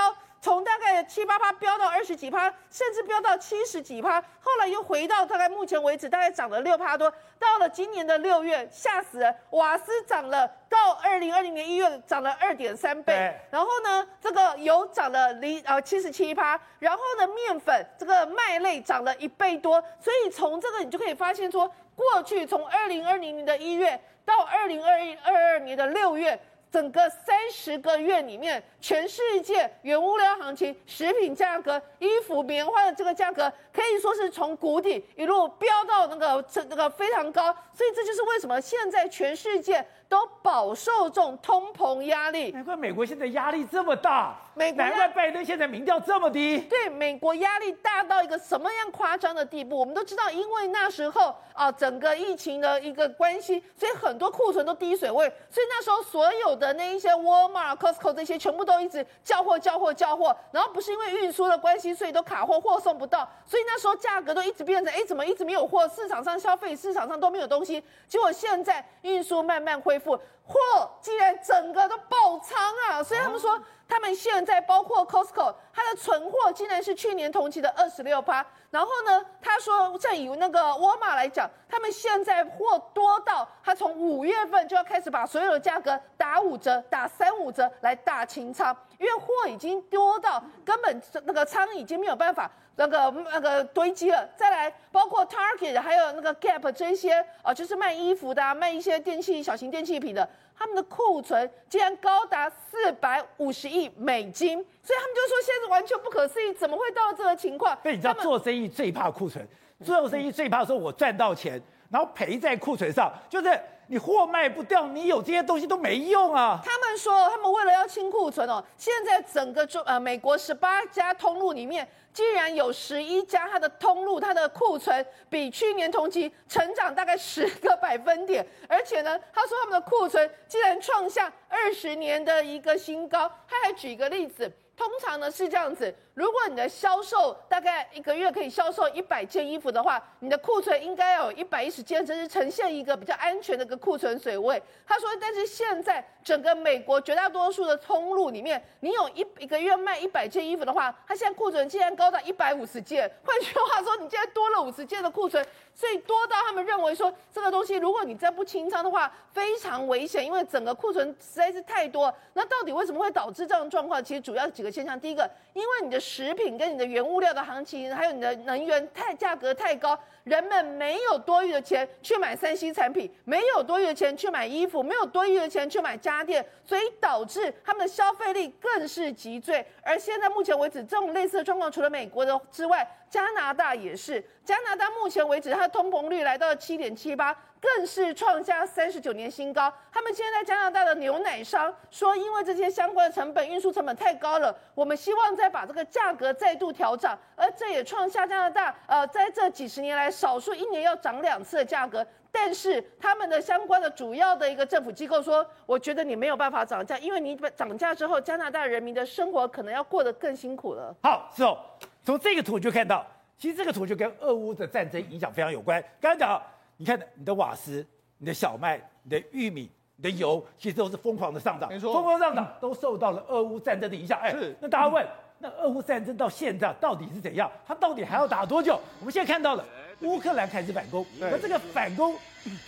从大概七八趴飙到二十几趴，甚至飙到七十几趴，后来又回到大概目前为止大概涨了六趴多。到了今年的六月，吓死人，瓦斯涨了，到二零二零年一月涨了二点三倍。然后呢，这个油涨了零呃七十七趴，然后呢，面粉这个麦类涨了一倍多。所以从这个你就可以发现说，过去从二零二零年的一月到二零二一二二年的六月。整个三十个月里面，全世界原物料行情、食品价格、衣服、棉花的这个价格，可以说是从谷底一路飙到那个这那个非常高。所以这就是为什么现在全世界都饱受这种通膨压力。难怪美国现在压力这么大，美难怪拜登现在民调这么低。对，美国压力大到一个什么样夸张的地步？我们都知道，因为那时候啊，整个疫情的一个关系，所以很多库存都低水位，所以那时候所有的那一些 Walmart、Costco 这些全部都都一直叫货、叫货、叫货，然后不是因为运输的关系，所以都卡货，货送不到，所以那时候价格都一直变成，哎，怎么一直没有货？市场上消费市场上都没有东西，结果现在运输慢慢恢复，货竟然整个都爆仓啊！所以他们说。他们现在包括 Costco，它的存货竟然是去年同期的二十六趴。然后呢，他说，再以那个沃尔玛来讲，他们现在货多到他从五月份就要开始把所有的价格打五折、打三五折来大清仓，因为货已经多到根本那个仓已经没有办法那个那个堆积了。再来，包括 Target 还有那个 Gap 这些啊，就是卖衣服的、啊、卖一些电器、小型电器品的。他们的库存竟然高达四百五十亿美金，所以他们就说现在是完全不可思议，怎么会到这个情况？所以你知道做生意最怕库存，做生意最怕说我赚到钱，然后赔在库存上，就是你货卖不掉，你有这些东西都没用啊。他们说他们为了要清库存哦，现在整个中呃美国十八家通路里面。竟然有十一家，它的通路、它的库存比去年同期成长大概十个百分点，而且呢，他说他们的库存竟然创下二十年的一个新高。他还举一个例子，通常呢是这样子。如果你的销售大概一个月可以销售一百件衣服的话，你的库存应该要有一百一十件，这是呈现一个比较安全的一个库存水位。他说，但是现在整个美国绝大多数的通路里面，你有一一个月卖一百件衣服的话，他现在库存竟然高达一百五十件。换句话说，你现在多了五十件的库存，所以多到他们认为说这个东西，如果你再不清仓的话，非常危险，因为整个库存实在是太多。那到底为什么会导致这样的状况？其实主要几个现象，第一个，因为你的。食品跟你的原物料的行情，还有你的能源太价格太高，人们没有多余的钱去买三 C 产品，没有多余的钱去买衣服，没有多余的钱去买家电，所以导致他们的消费力更是急坠。而现在目前为止，这种类似的状况，除了美国的之外，加拿大也是。加拿大目前为止，它的通膨率来到了七点七八。更是创下三十九年新高。他们现在在加拿大的牛奶商说，因为这些相关的成本、运输成本太高了，我们希望再把这个价格再度调涨。而这也创下加拿大呃在这几十年来少数一年要涨两次的价格。但是他们的相关的主要的一个政府机构说，我觉得你没有办法涨价，因为你涨价之后，加拿大人民的生活可能要过得更辛苦了。好，是哦，从这个图就看到，其实这个图就跟俄乌的战争影响非常有关。刚刚讲。你看，你的瓦斯、你的小麦、你的玉米、你的油，其实都是疯狂的上涨，没错，疯狂上涨都受到了俄乌战争的影响。哎，是。那大家问，那俄乌战争到现在到底是怎样？它到底还要打多久？我们现在看到了。乌克兰开始反攻，那这个反攻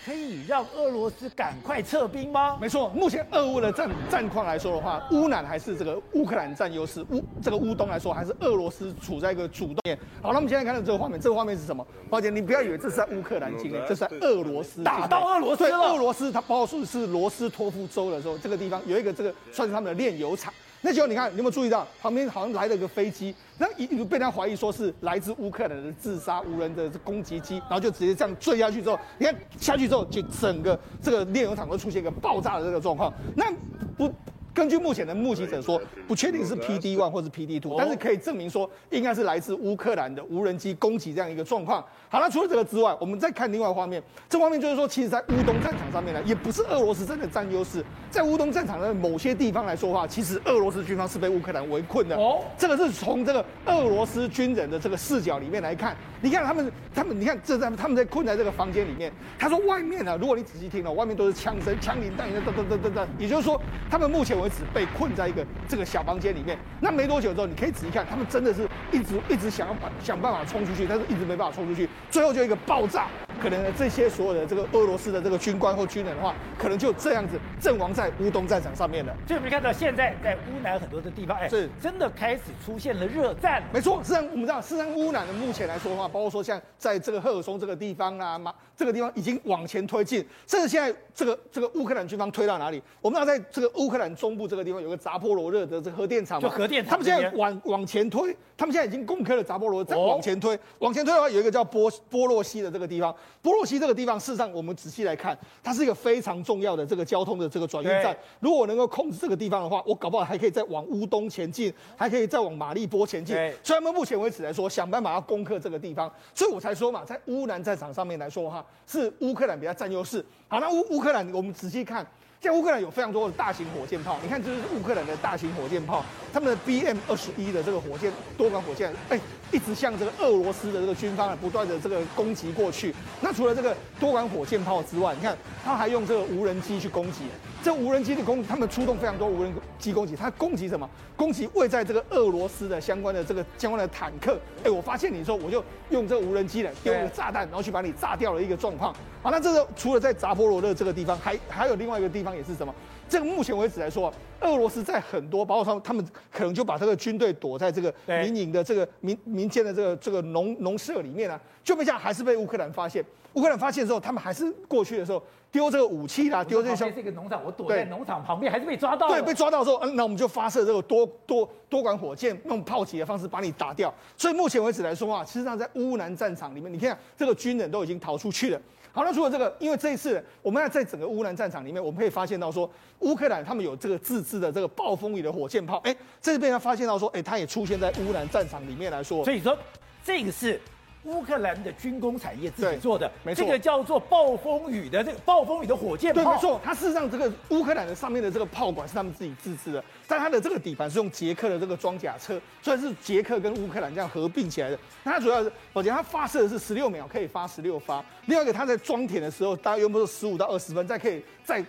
可以让俄罗斯赶快撤兵吗？没错，目前俄乌的战战况来说的话，乌南还是这个乌克兰占优势，乌这个乌东来说还是俄罗斯处在一个主动面。好，那我们现在看到这个画面，这个画面是什么？抱歉，你不要以为这是在乌克兰境内，这是在俄罗斯打到俄罗斯了。俄罗斯它包括是罗斯托夫州的时候，这个地方有一个这个算是他们的炼油厂。那时候你看，你有没有注意到旁边好像来了一个飞机？那一被他怀疑说是来自乌克兰的自杀无人的攻击机，然后就直接这样坠下去之后，你看下去之后，就整个这个炼油厂都出现一个爆炸的这个状况。那不。根据目前的目击者说，不确定是 PD one 或是 PD two，但是可以证明说应该是来自乌克兰的无人机攻击这样一个状况。好了，除了这个之外，我们再看另外画面，这画面就是说，其实，在乌东战场上面呢，也不是俄罗斯真的占优势，在乌东战场的某些地方来说的话，其实俄罗斯军方是被乌克兰围困的。哦，这个是从这个俄罗斯军人的这个视角里面来看，你看他们，他们，你看这在他们在困在这个房间里面，他说外面呢，如果你仔细听了，外面都是枪声、枪林弹雨，噔噔噔噔噔，也就是说，他们目前。为止被困在一个这个小房间里面，那没多久之后，你可以仔细看，他们真的是一直一直想要把想办法冲出去，但是一直没办法冲出去，最后就一个爆炸，可能这些所有的这个俄罗斯的这个军官或军人的话，可能就这样子阵亡在乌东战场上面了。所以我们看到现在在乌南很多的地方，哎，是真的开始出现了热战。没错，实际上我们知道，事实上乌南的目前来说的话，包括说像在这个赫尔松这个地方啊，马这个地方已经往前推进，甚至现在这个这个乌克兰军方推到哪里？我们知道在这个乌克兰中部这个地方有个扎波罗热的这个核电厂嘛，就核电厂，他们现在往往前推，他们现在已经攻克了扎波罗，再往前推，往前推的话有一个叫波波洛西的这个地方，波洛西这个地方事实上我们仔细来看，它是一个非常重要的这个交通的这个转运站，如果能够控制这个地方的话，我搞不好还可以再往乌东前进，还可以再往马利波前进。所以他们目前为止来说，想办法要攻克这个地方，所以我才说嘛，在乌南战场上面来说的话，是乌克兰比较占优势。好，那乌乌克兰，我们仔细看。在乌克兰有非常多的大型火箭炮，你看这是乌克兰的大型火箭炮，他们的 BM 二十一的这个火箭多管火箭，哎，一直向这个俄罗斯的这个军方啊不断的这个攻击过去。那除了这个多管火箭炮之外，你看他还用这个无人机去攻击。这无人机的攻，他们出动非常多无人机攻击，他攻击什么？攻击位在这个俄罗斯的相关的这个相关的坦克。哎，我发现你说，我就用这个无人机来丢一个炸弹，然后去把你炸掉了一个状况。好，那这个除了在扎波罗热这个地方，还还有另外一个地方也是什么？这个目前为止来说，俄罗斯在很多，包括他们，他们可能就把这个军队躲在这个民营的这个民民间的这个这个农农舍里面啊，就没想还是被乌克兰发现。乌克兰发现之后，他们还是过去的时候。丢这个武器啦，丢这些。这个农场，我躲在农场旁边，还是被抓到。对，被抓到之后，嗯，那我们就发射这个多多多管火箭，用炮击的方式把你打掉。所以目前为止来说啊，其实上在乌南战场里面，你看这个军人都已经逃出去了。好，那除了这个，因为这一次我们要在整个乌兰战场里面，我们可以发现到说，乌克兰他们有这个自制的这个暴风雨的火箭炮，哎，这边他发现到说，哎，它也出现在乌兰战场里面来说。所以说，这个是。乌克兰的军工产业自己做的，没错，这个叫做暴风雨的这个暴风雨的火箭炮，对，没错。它事实上这个乌克兰的上面的这个炮管是他们自己自制的，但它的这个底盘是用捷克的这个装甲车，所以是捷克跟乌克兰这样合并起来的。那它主要是，我觉得它发射的是十六秒可以发十六发，另外一个它在装填的时候大概用不是十五到二十分，再可以再再。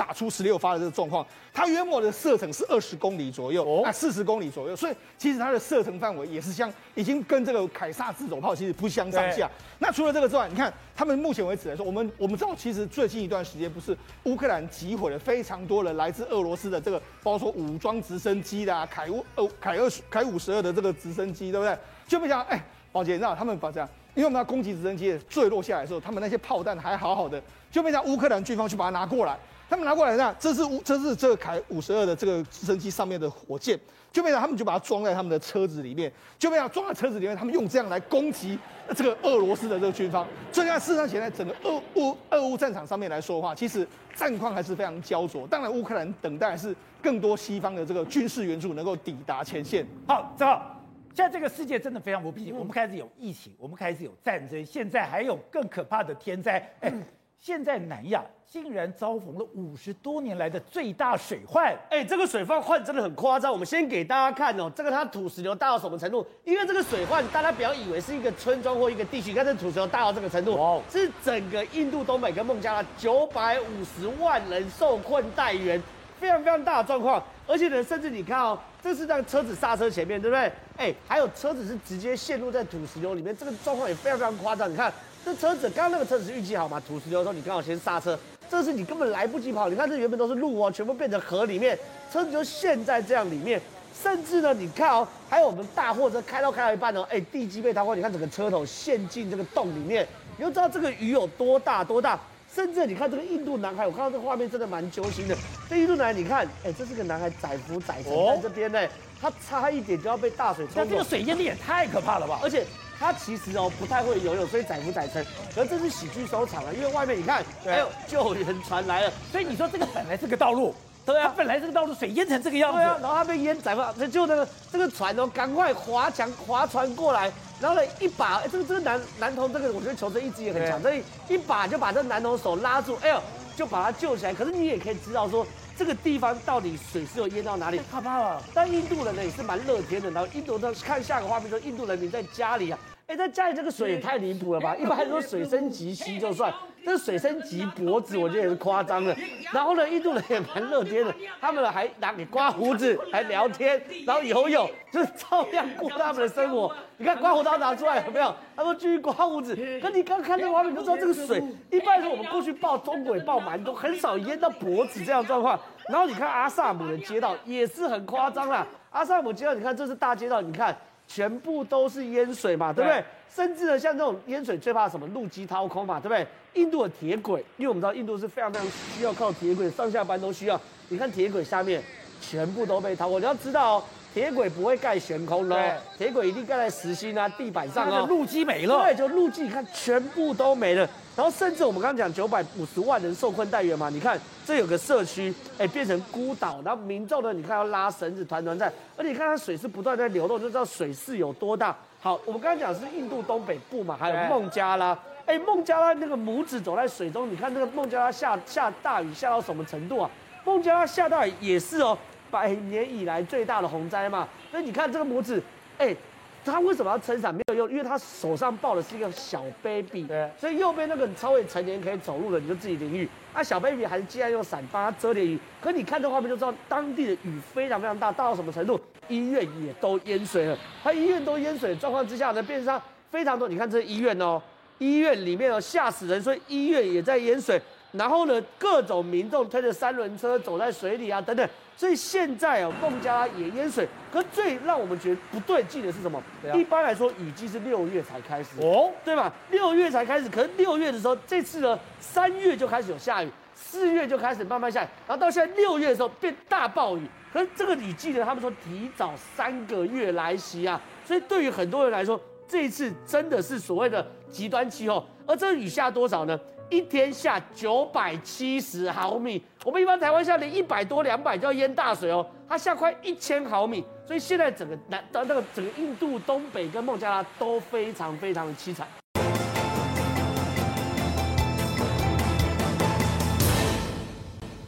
打出十六发的这个状况，它约莫的射程是二十公里左右，啊，四十公里左右，所以其实它的射程范围也是相已经跟这个凯撒自走炮其实不相上下。那除了这个之外，你看他们目前为止来说，我们我们知道，其实最近一段时间不是乌克兰击毁了非常多的来自俄罗斯的这个，包括说武装直升机的啊，凯乌呃凯二凯五十二的这个直升机，对不对？就没想到，哎，宝杰，你知道他们把这样，因为我们要攻击直升机坠落下来的时候，他们那些炮弹还好好的，就没想到乌克兰军方去把它拿过来。他们拿过来呢，这是乌，这是这个凯五十二的这个直升机上面的火箭，就变成他们就把它装在他们的车子里面，就变成装在车子里面，他们用这样来攻击这个俄罗斯的这个军方。所以看事实上，现在整个俄乌俄乌战场上面来说的话，其实战况还是非常焦灼。当然，乌克兰等待是更多西方的这个军事援助能够抵达前线。好，正好，现在这个世界真的非常不平静，我们开始有疫情，我们开始有战争，现在还有更可怕的天灾。哎，现在南亚。竟然遭逢了五十多年来的最大水患！哎，这个水患患真的很夸张。我们先给大家看哦，这个它土石流大到什么程度？因为这个水患，大家不要以为是一个村庄或一个地区，你看这土石流大到这个程度，哦，是整个印度东北跟孟加拉九百五十万人受困待援，非常非常大的状况。而且呢，甚至你看哦，这是让车子刹车前面，对不对？哎，还有车子是直接陷入在土石流里面，这个状况也非常非常夸张。你看这车子，刚刚那个车子是运气好嘛？土石流的时候你刚好先刹车。这是你根本来不及跑，你看这原本都是路哦，全部变成河里面，车子就陷在这样里面，甚至呢，你看哦，还有我们大货车开到开到一半哦，哎，地基被掏空，你看整个车头陷进这个洞里面，你就知道这个雨有多大多大。甚至你看这个印度男孩，我看到这个画面真的蛮揪心的。这印度男孩，你看，哎，这是个男孩载浮载沉在这边呢，他差一点就要被大水冲走。那这个水淹的也太可怕了吧？而且。他其实哦不太会游泳，所以载浮载沉。可是这是喜剧收场了，因为外面你看，还有救援船来了。所以你说这个本来是个道路，对啊，本来这个道路水淹成这个样子，对啊，然后他被淹载浮，就那个这个船哦，赶快划桨划船过来，然后呢一把，哎，这个这个男男童，这个我觉得求生意志也很强，所以一把就把这个男童手拉住，哎呦，就把他救起来。可是你也可以知道说。这个地方到底水是有淹到哪里？太可怕了。但印度人呢也是蛮乐天的。然后印度人看下个画面说，印度人民在家里啊，哎，在家里这个水也太离谱了吧？一般来说水深及膝就算，这水深及脖子，我觉得也是夸张的。然后呢，印度人也蛮乐天的，他们还拿你刮胡子，还聊天，然后游泳，就是照样过他们的生活。你看刮胡刀拿出来有没有？他说继续刮胡子。可你刚看这个画面就知道，这个水一般来说我们过去报中国也报蛮多，很少淹到脖子这样状况。然后你看阿萨姆的街道也是很夸张啦，阿萨姆街道，你看这是大街道，你看。全部都是淹水嘛，对不对？对，甚至呢，像这种淹水最怕什么？路基掏空嘛，对不对？印度的铁轨，因为我们知道印度是非常非常需要靠铁轨，上下班都需要。你看铁轨下面全部都被掏空，你要知道哦。铁轨不会盖悬空的，铁轨一定盖在实心啊地板上哦。路基没了，对，就路基，你看全部都没了。然后甚至我们刚刚讲九百五十万人受困待援嘛，你看这有个社区，哎，变成孤岛，然后民众呢，你看要拉绳子团团转，而且你看它水是不断在流动，就知道水势有多大。好，我们刚刚讲的是印度东北部嘛，还有孟加拉，哎，孟加拉那个母子走在水中，你看那个孟加拉下下大雨下到什么程度啊？孟加拉下大雨也是哦。百年以来最大的洪灾嘛，所以你看这个母子，哎、欸，他为什么要撑伞没有用？因为他手上抱的是一个小 baby，对，所以右边那个稍微成年可以走路的，你就自己淋雨。啊，小 baby 还是既然用伞帮他遮点雨。可你看这画面就知道，当地的雨非常非常大，大到什么程度？医院也都淹水了。他医院都淹水的状况之下呢，变成非常多。你看这医院哦，医院里面哦吓死人，所以医院也在淹水。然后呢，各种民众推着三轮车走在水里啊，等等。所以现在哦，孟加拉也淹水。可最让我们觉得不对劲的是什么？啊、一般来说，雨季是六月才开始哦，对吧？六月才开始。可是六月的时候，这次呢，三月就开始有下雨，四月就开始慢慢下雨，然后到现在六月的时候变大暴雨。可是这个雨季呢，他们说提早三个月来袭啊。所以对于很多人来说，这一次真的是所谓的极端气候。而这个雨下多少呢？一天下九百七十毫米，我们一般台湾下连一百多、两百就要淹大水哦，它下快一千毫米，所以现在整个南到那个整个印度东北跟孟加拉都非常非常的凄惨。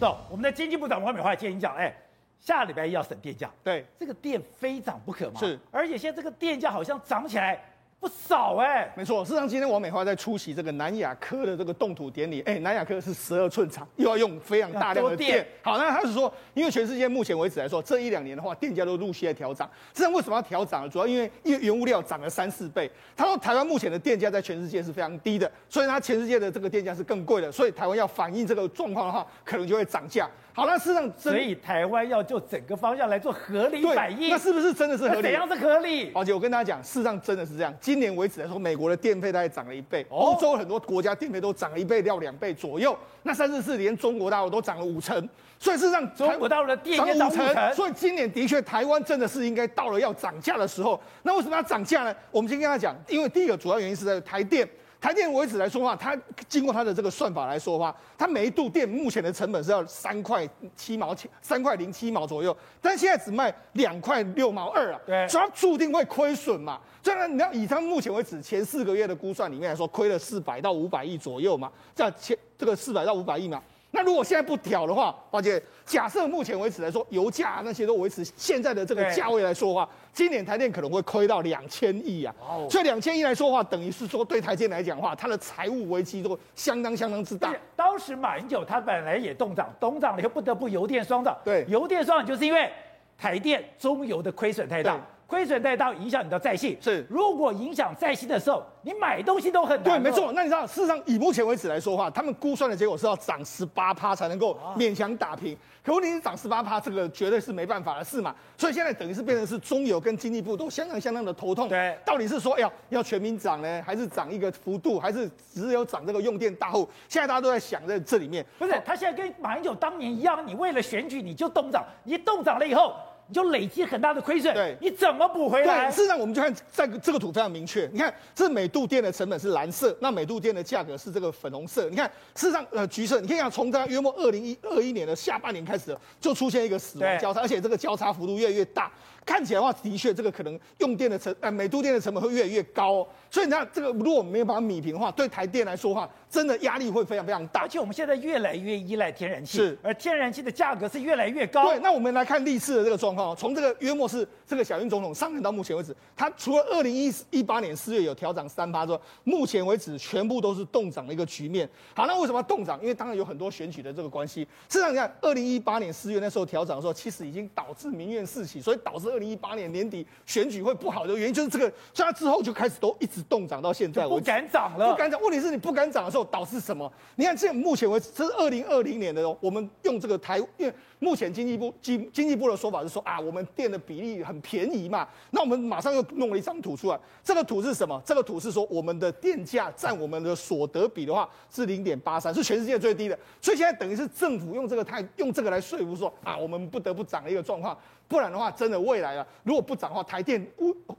走，我们的经济部长王美花建议讲，哎，下礼拜一要省电价，对，这个电非涨不可嘛，是，而且现在这个电价好像涨起来。不少哎、欸，没错。事实上，今天王美花在出席这个南亚科的这个动土典礼。哎，南亚科是十二寸厂，又要用非常大量的电。好，那他是说，因为全世界目前为止来说，这一两年的话，电价都陆续在调涨。实际上，为什么要调涨呢？主要因为因为原物料涨了三四倍。他说，台湾目前的电价在全世界是非常低的，所以它全世界的这个电价是更贵的。所以台湾要反映这个状况的话，可能就会涨价。好，那事实上，所以台湾要就整个方向来做合理反应，那是不是真的是合理？怎样是合理？而且我跟大家讲，事实上真的是这样。今年为止来说，美国的电费大概涨了一倍，欧洲很多国家电费都涨了一倍到两倍左右。那甚至是连中国大陆都涨了五成。所以事实上，中国大陆的电涨五成。所以今年的确，台湾真的是应该到了要涨价的时候。那为什么要涨价呢？我们先跟大家讲，因为第一个主要原因是在台电。台电为止来说的话，它经过它的这个算法来说的话，它每一度电目前的成本是要三块七毛钱，三块零七毛左右，但现在只卖两块六毛二啊，对，所以它注定会亏损嘛。虽然你要以它目前为止前四个月的估算里面来说，亏了四百到五百亿左右嘛，这样前这个四百到五百亿嘛。那如果现在不调的话，而且假设目前为止来说，油价那些都维持现在的这个价位来说的话，今年台电可能会亏到两千亿啊。哦。所以两千亿来说的话，等于是说对台电来讲的话，它的财务危机都相当相当之大。当时马英九他本来也动涨，动涨了以后不得不油电双涨。对。油电双涨就是因为台电中油的亏损太大。亏损太大，影响你的在信。是，如果影响在信的时候，你买东西都很难。对，没错。那你知道，事实上以目前为止来说的话，他们估算的结果是要涨十八趴才能够勉强打平。可问题是涨十八趴，这个绝对是没办法的事嘛。所以现在等于是变成是中油跟经济部都相当相当的头痛。对，到底是说要要全民涨呢，还是涨一个幅度，还是只有涨这个用电大户？现在大家都在想在这里面。不是，他现在跟马英九当年一样，你为了选举你就动涨，你动涨了以后。你就累积很大的亏损，对，你怎么补回来？对，事实上我们就看这个这个图非常明确。你看，这每度电的成本是蓝色，那每度电的价格是这个粉红色。你看，事实上呃橘色，你可以看从它约莫二零一二一年的下半年开始就出现一个死亡交叉，而且这个交叉幅度越来越大。看起来的话，的确这个可能用电的成呃每度电的成本会越来越高、哦。所以你看这个，如果我们没有把它米平的话，对台电来说的话，真的压力会非常非常大。而且我们现在越来越依赖天然气，是，而天然气的价格是越来越高。对，那我们来看历次的这个状况哦，从这个约莫是这个小英总统上任到目前为止，他除了二零一一八年四月有调涨三趴之外，目前为止全部都是冻涨的一个局面。好，那为什么要冻涨？因为当然有很多选举的这个关系。事实上，你看二零一八年四月那时候调涨的时候，其实已经导致民怨四起，所以导致二零一八年年底选举会不好的原因就是这个。所以他之后就开始都一直动涨到现在。不敢涨了，不敢涨。问题是你不敢涨的时候，导致什么？你看，这目前为止，这是二零二零年的哦。我们用这个台，因为目前经济部经经济部的说法是说啊，我们电的比例很便宜嘛。那我们马上又弄了一张图出来。这个图是什么？这个图是说我们的电价占我们的所得比的话是零点八三，是全世界最低的。所以现在等于是政府用这个台用这个来说服说啊，我们不得不涨的一个状况。不然的话，真的未来啊，如果不涨的话，台电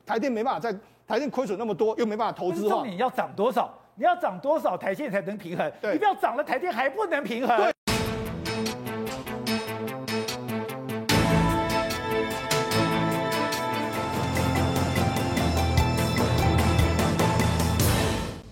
台电没办法再。台电亏损那么多，又没办法投资的话，你要涨多少？你要涨多少台电才能平衡？对，你不要涨了台电还不能平衡。对。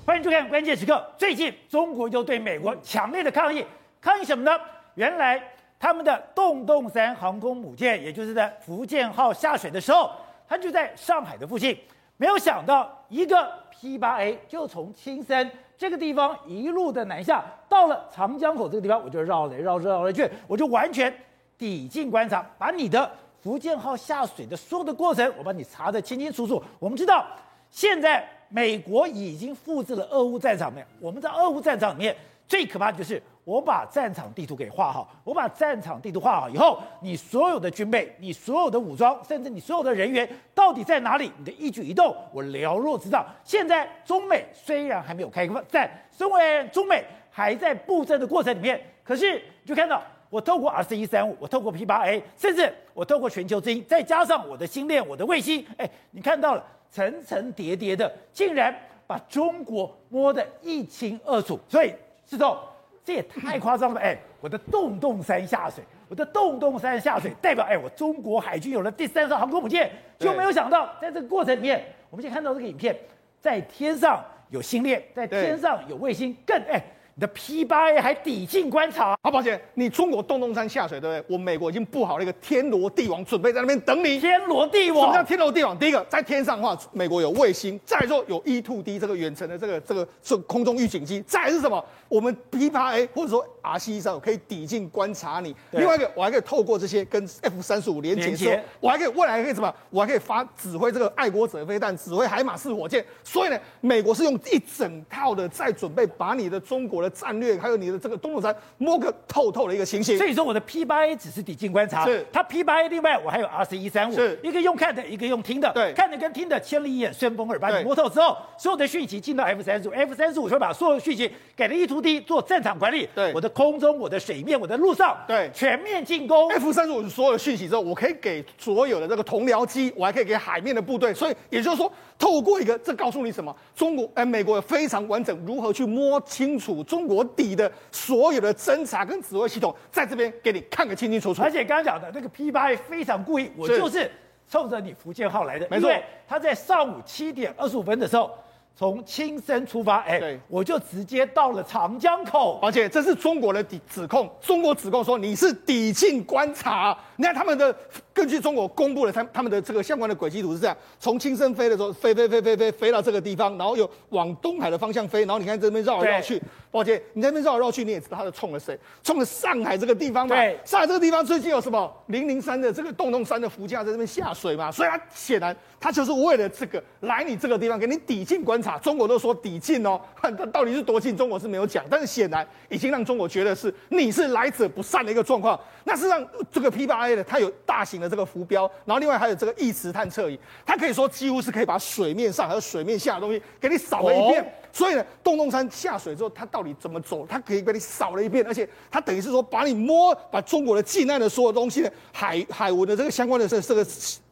欢迎收看关键时刻。最近中国又对美国强烈的抗议，抗议什么呢？原来他们的洞洞三航空母舰，也就是在福建号下水的时候，它就在上海的附近。没有想到，一个 P8A 就从青森这个地方一路的南下，到了长江口这个地方，我就绕来绕绕来去，我就完全抵近观察，把你的福建号下水的所有的过程，我把你查得清清楚楚。我们知道，现在美国已经复制了俄乌战场面，我们在俄乌战场里面最可怕的就是。我把战场地图给画好，我把战场地图画好以后，你所有的军备、你所有的武装，甚至你所有的人员到底在哪里？你的一举一动，我了若指掌。现在中美虽然还没有开战，身为中美还在布阵的过程里面，可是就看到我透过 R 四一三五，我透过 P 八 A，甚至我透过全球之鹰，再加上我的星链、我的卫星，哎，你看到了层层叠叠的，竟然把中国摸得一清二楚。所以，是的。这也太夸张了吧！哎，我的洞洞山下水，我的洞洞山下水，代表哎，我中国海军有了第三艘航空母舰，就没有想到，在这个过程里面，我们先看到这个影片，在天上有星链，在天上有卫星，更哎。你的 P8A 还抵近观察，好，宝姐，你中国洞洞山下水，对不对？我美国已经布好了一个天罗地网，准备在那边等你。天罗地网，什么叫天罗地网？第一个，在天上的话，美国有卫星；再来说有 E-2D 这个远程的这个这个是空中预警机；再来是什么？我们 P8A 或者说 RC-135 可以抵近观察你。另外一个，我还可以透过这些跟 F-35 连接，接我还可以未来还可以什么？我还可以发指挥这个爱国者飞弹，指挥海马式火箭。所以呢，美国是用一整套的在准备把你的中国的战略，还有你的这个洞洞山摸个透透的一个情形。所以说我的 P 八 A 只是抵近观察，是它 P 八 A 另外我还有 R C 一三五，是一个用看的，一个用听的。对，看的跟听的千里眼、顺风耳，把你摸透之后，所有的讯息进到 F 三十五，F 三十五会把所有的讯息给了 E-2D 做战场管理。对，我的空中、我的水面、我的路上，对，全面进攻。F 三十五所有的讯息之后，我可以给所有的这个同僚机，我还可以给海面的部队。所以也就是说，透过一个，这告诉你什么？中国哎，美国有非常完整，如何去摸清楚中国底的。所有的侦察跟指挥系统在这边给你看个清清楚楚，而且刚刚讲的那个 P 八 A 非常故意，我就是冲着你福建号来的，没错，他在上午七点二十五分的时候。从青森出发，哎，对，我就直接到了长江口，而且这是中国的指控，中国指控说你是抵近观察。你看他们的，根据中国公布的他他们的这个相关的轨迹图是这样：从青森飞的时候，飞飞飞飞飞飞到这个地方，然后又往东海的方向飞，然后你看这边绕来绕去。抱歉，你在那边绕来绕去，你也知道他是冲了谁？冲了上海这个地方嘛。对，上海这个地方最近有什么？零零三的这个洞洞山的浮架在这边下水嘛，所以他显然他就是为了这个来你这个地方给你抵近观察。中国都说抵近哦，看它到底是多近，中国是没有讲，但是显然已经让中国觉得是你是来者不善的一个状况。那事实上，这个 P8A 的它有大型的这个浮标，然后另外还有这个异磁探测仪，它可以说几乎是可以把水面上还有水面下的东西给你扫了一遍。哦、所以呢，洞洞山下水之后，它到底怎么走，它可以被你扫了一遍，而且它等于是说把你摸，把中国的近岸的所有东西呢，海海文的这个相关的这个、这个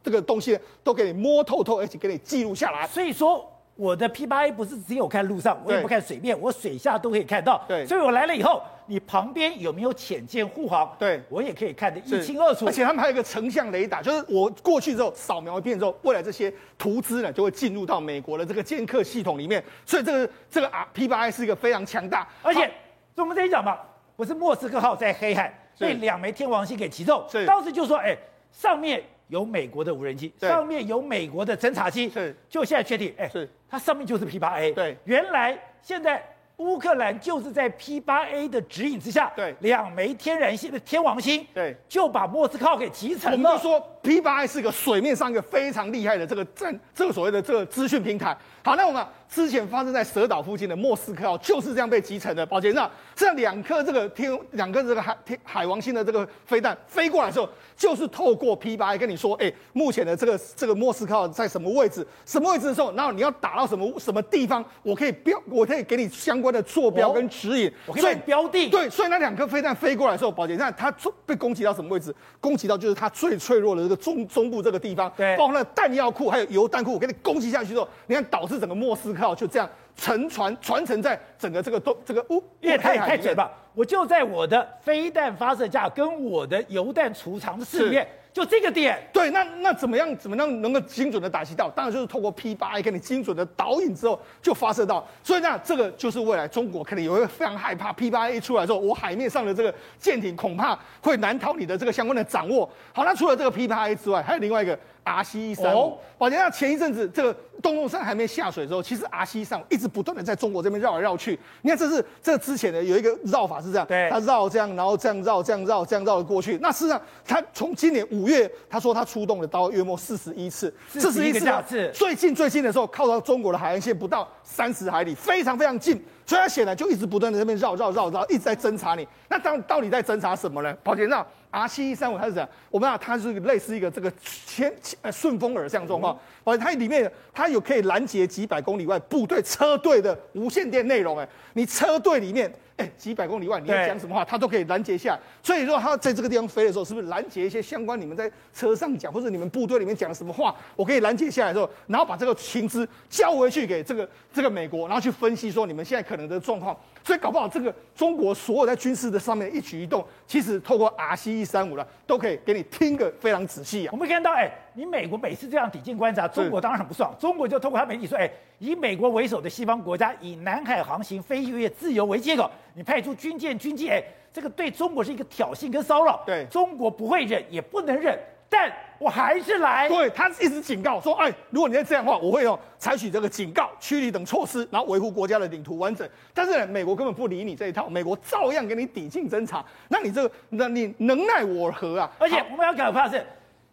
这个东西呢，都给你摸透透，而且给你记录下来。所以说。我的 P 八 A 不是只有看陆上，我也不看水面，我水下都可以看到。对，所以我来了以后，你旁边有没有潜舰护航？对。我也可以看得一清二楚。而且他们还有一个成像雷达，就是我过去之后扫描一遍之后，未来这些图资呢就会进入到美国的这个剑客系统里面，所以这个这个啊 P 八 A 是一个非常强大，而且好。我们这一讲嘛，不是莫斯科号在黑海是。被两枚天王星给击中，是。当时就说，哎，上面有美国的无人机，上面有美国的侦察机，是，就现在确定，哎，是，它上面就是 P8A，对原来现在。乌克兰就是在 P8A 的指引之下，对两枚天然星的天王星，对，就把莫斯科给击沉了。我们就说 P8A 是个水面上一个非常厉害的这个战，这个所谓的这个资讯平台。好，那我们之前发生在蛇岛附近的莫斯科号就是这样被击沉的。宝杰，那这两颗这个天，两颗这个海天海王星的这个飞弹飞过来的时候，就是透过 P8I 跟你说，哎，目前的这个这个莫斯科号在什么位置？什么位置的时候，然后你要打到什么什么地方，我可以标，我可以给你相关的坐标跟指引，我可以标定。对，所以那两颗飞弹飞过来的时候，宝杰，那它被攻击到什么位置？攻击到就是它最脆弱的这个中中部这个地方，对，包括那弹药库还有油弹库，我给你攻击下去之后，你看导致整个莫斯科号就这样沉船传承在整个这个东这个乌，因为太太准吧，我就在我的飞弹发射架跟我的油弹储藏室里面。就这个点，对，那那怎么样？怎么样能够精准的打击到？当然就是透过 P 八 A 给你精准的导引之后就发射到。所以那这个就是未来中国可能也会非常害怕 P 八 A 出来之后，我海面上的这个舰艇恐怕会难逃你的这个相关的掌握。好，那除了这个 P 八 A 之外，还有另外一个 RC-135。哦，宝杰，那前一阵子这个动作山还没下水的时候，其实 RC-135 一直不断的在中国这边绕来绕去。你看，这是这之前的有一个绕法是这样，对，他绕这样，然后这样绕，这样绕，这样绕了过去。那事实上，他从今年五月，他说他出动了到约莫四十一次，四十一次。最近最近的时候，靠到中国的海岸线不到三十海里，非常非常近。所以他显然就一直不断的在那边绕绕绕绕，一直在侦查你。那当到底在侦查什么呢？R 七一三五它是怎样？我们知道它是类似一个这个千呃顺风耳这样状况。它里面它有可以拦截几百公里外部队车队的无线电内容。哎，你车队里面。哎，几百公里外，你要讲什么话，它都可以拦截下来。所以说，它在这个地方飞的时候，是不是拦截一些相关你们在车上讲，或者你们部队里面讲的什么话，我可以拦截下来之后，然后把这个情资交回去给这个这个美国，然后去分析说你们现在可能的状况。所以搞不好这个中国所有在军事的上面一举一动，其实透过 RC-135 了，都可以给你听个非常仔细啊。我们看到，哎，你美国每次这样抵近观察，中国当然很不爽。中国就通过他媒体说，哎，以美国为首的西方国家以南海航行飞越自由为借口。你派出军舰、军机，哎，这个对中国是一个挑衅跟骚扰。对，中国不会忍，也不能忍，但我还是来。对，他一直警告说，哎，如果你再这样的话，我会用采取这个警告、驱离等措施，然后维护国家的领土完整。但是呢，美国根本不理你这一套，美国照样给你抵近侦查。那你这个，那你能奈我何啊？而且我们要搞怕的是，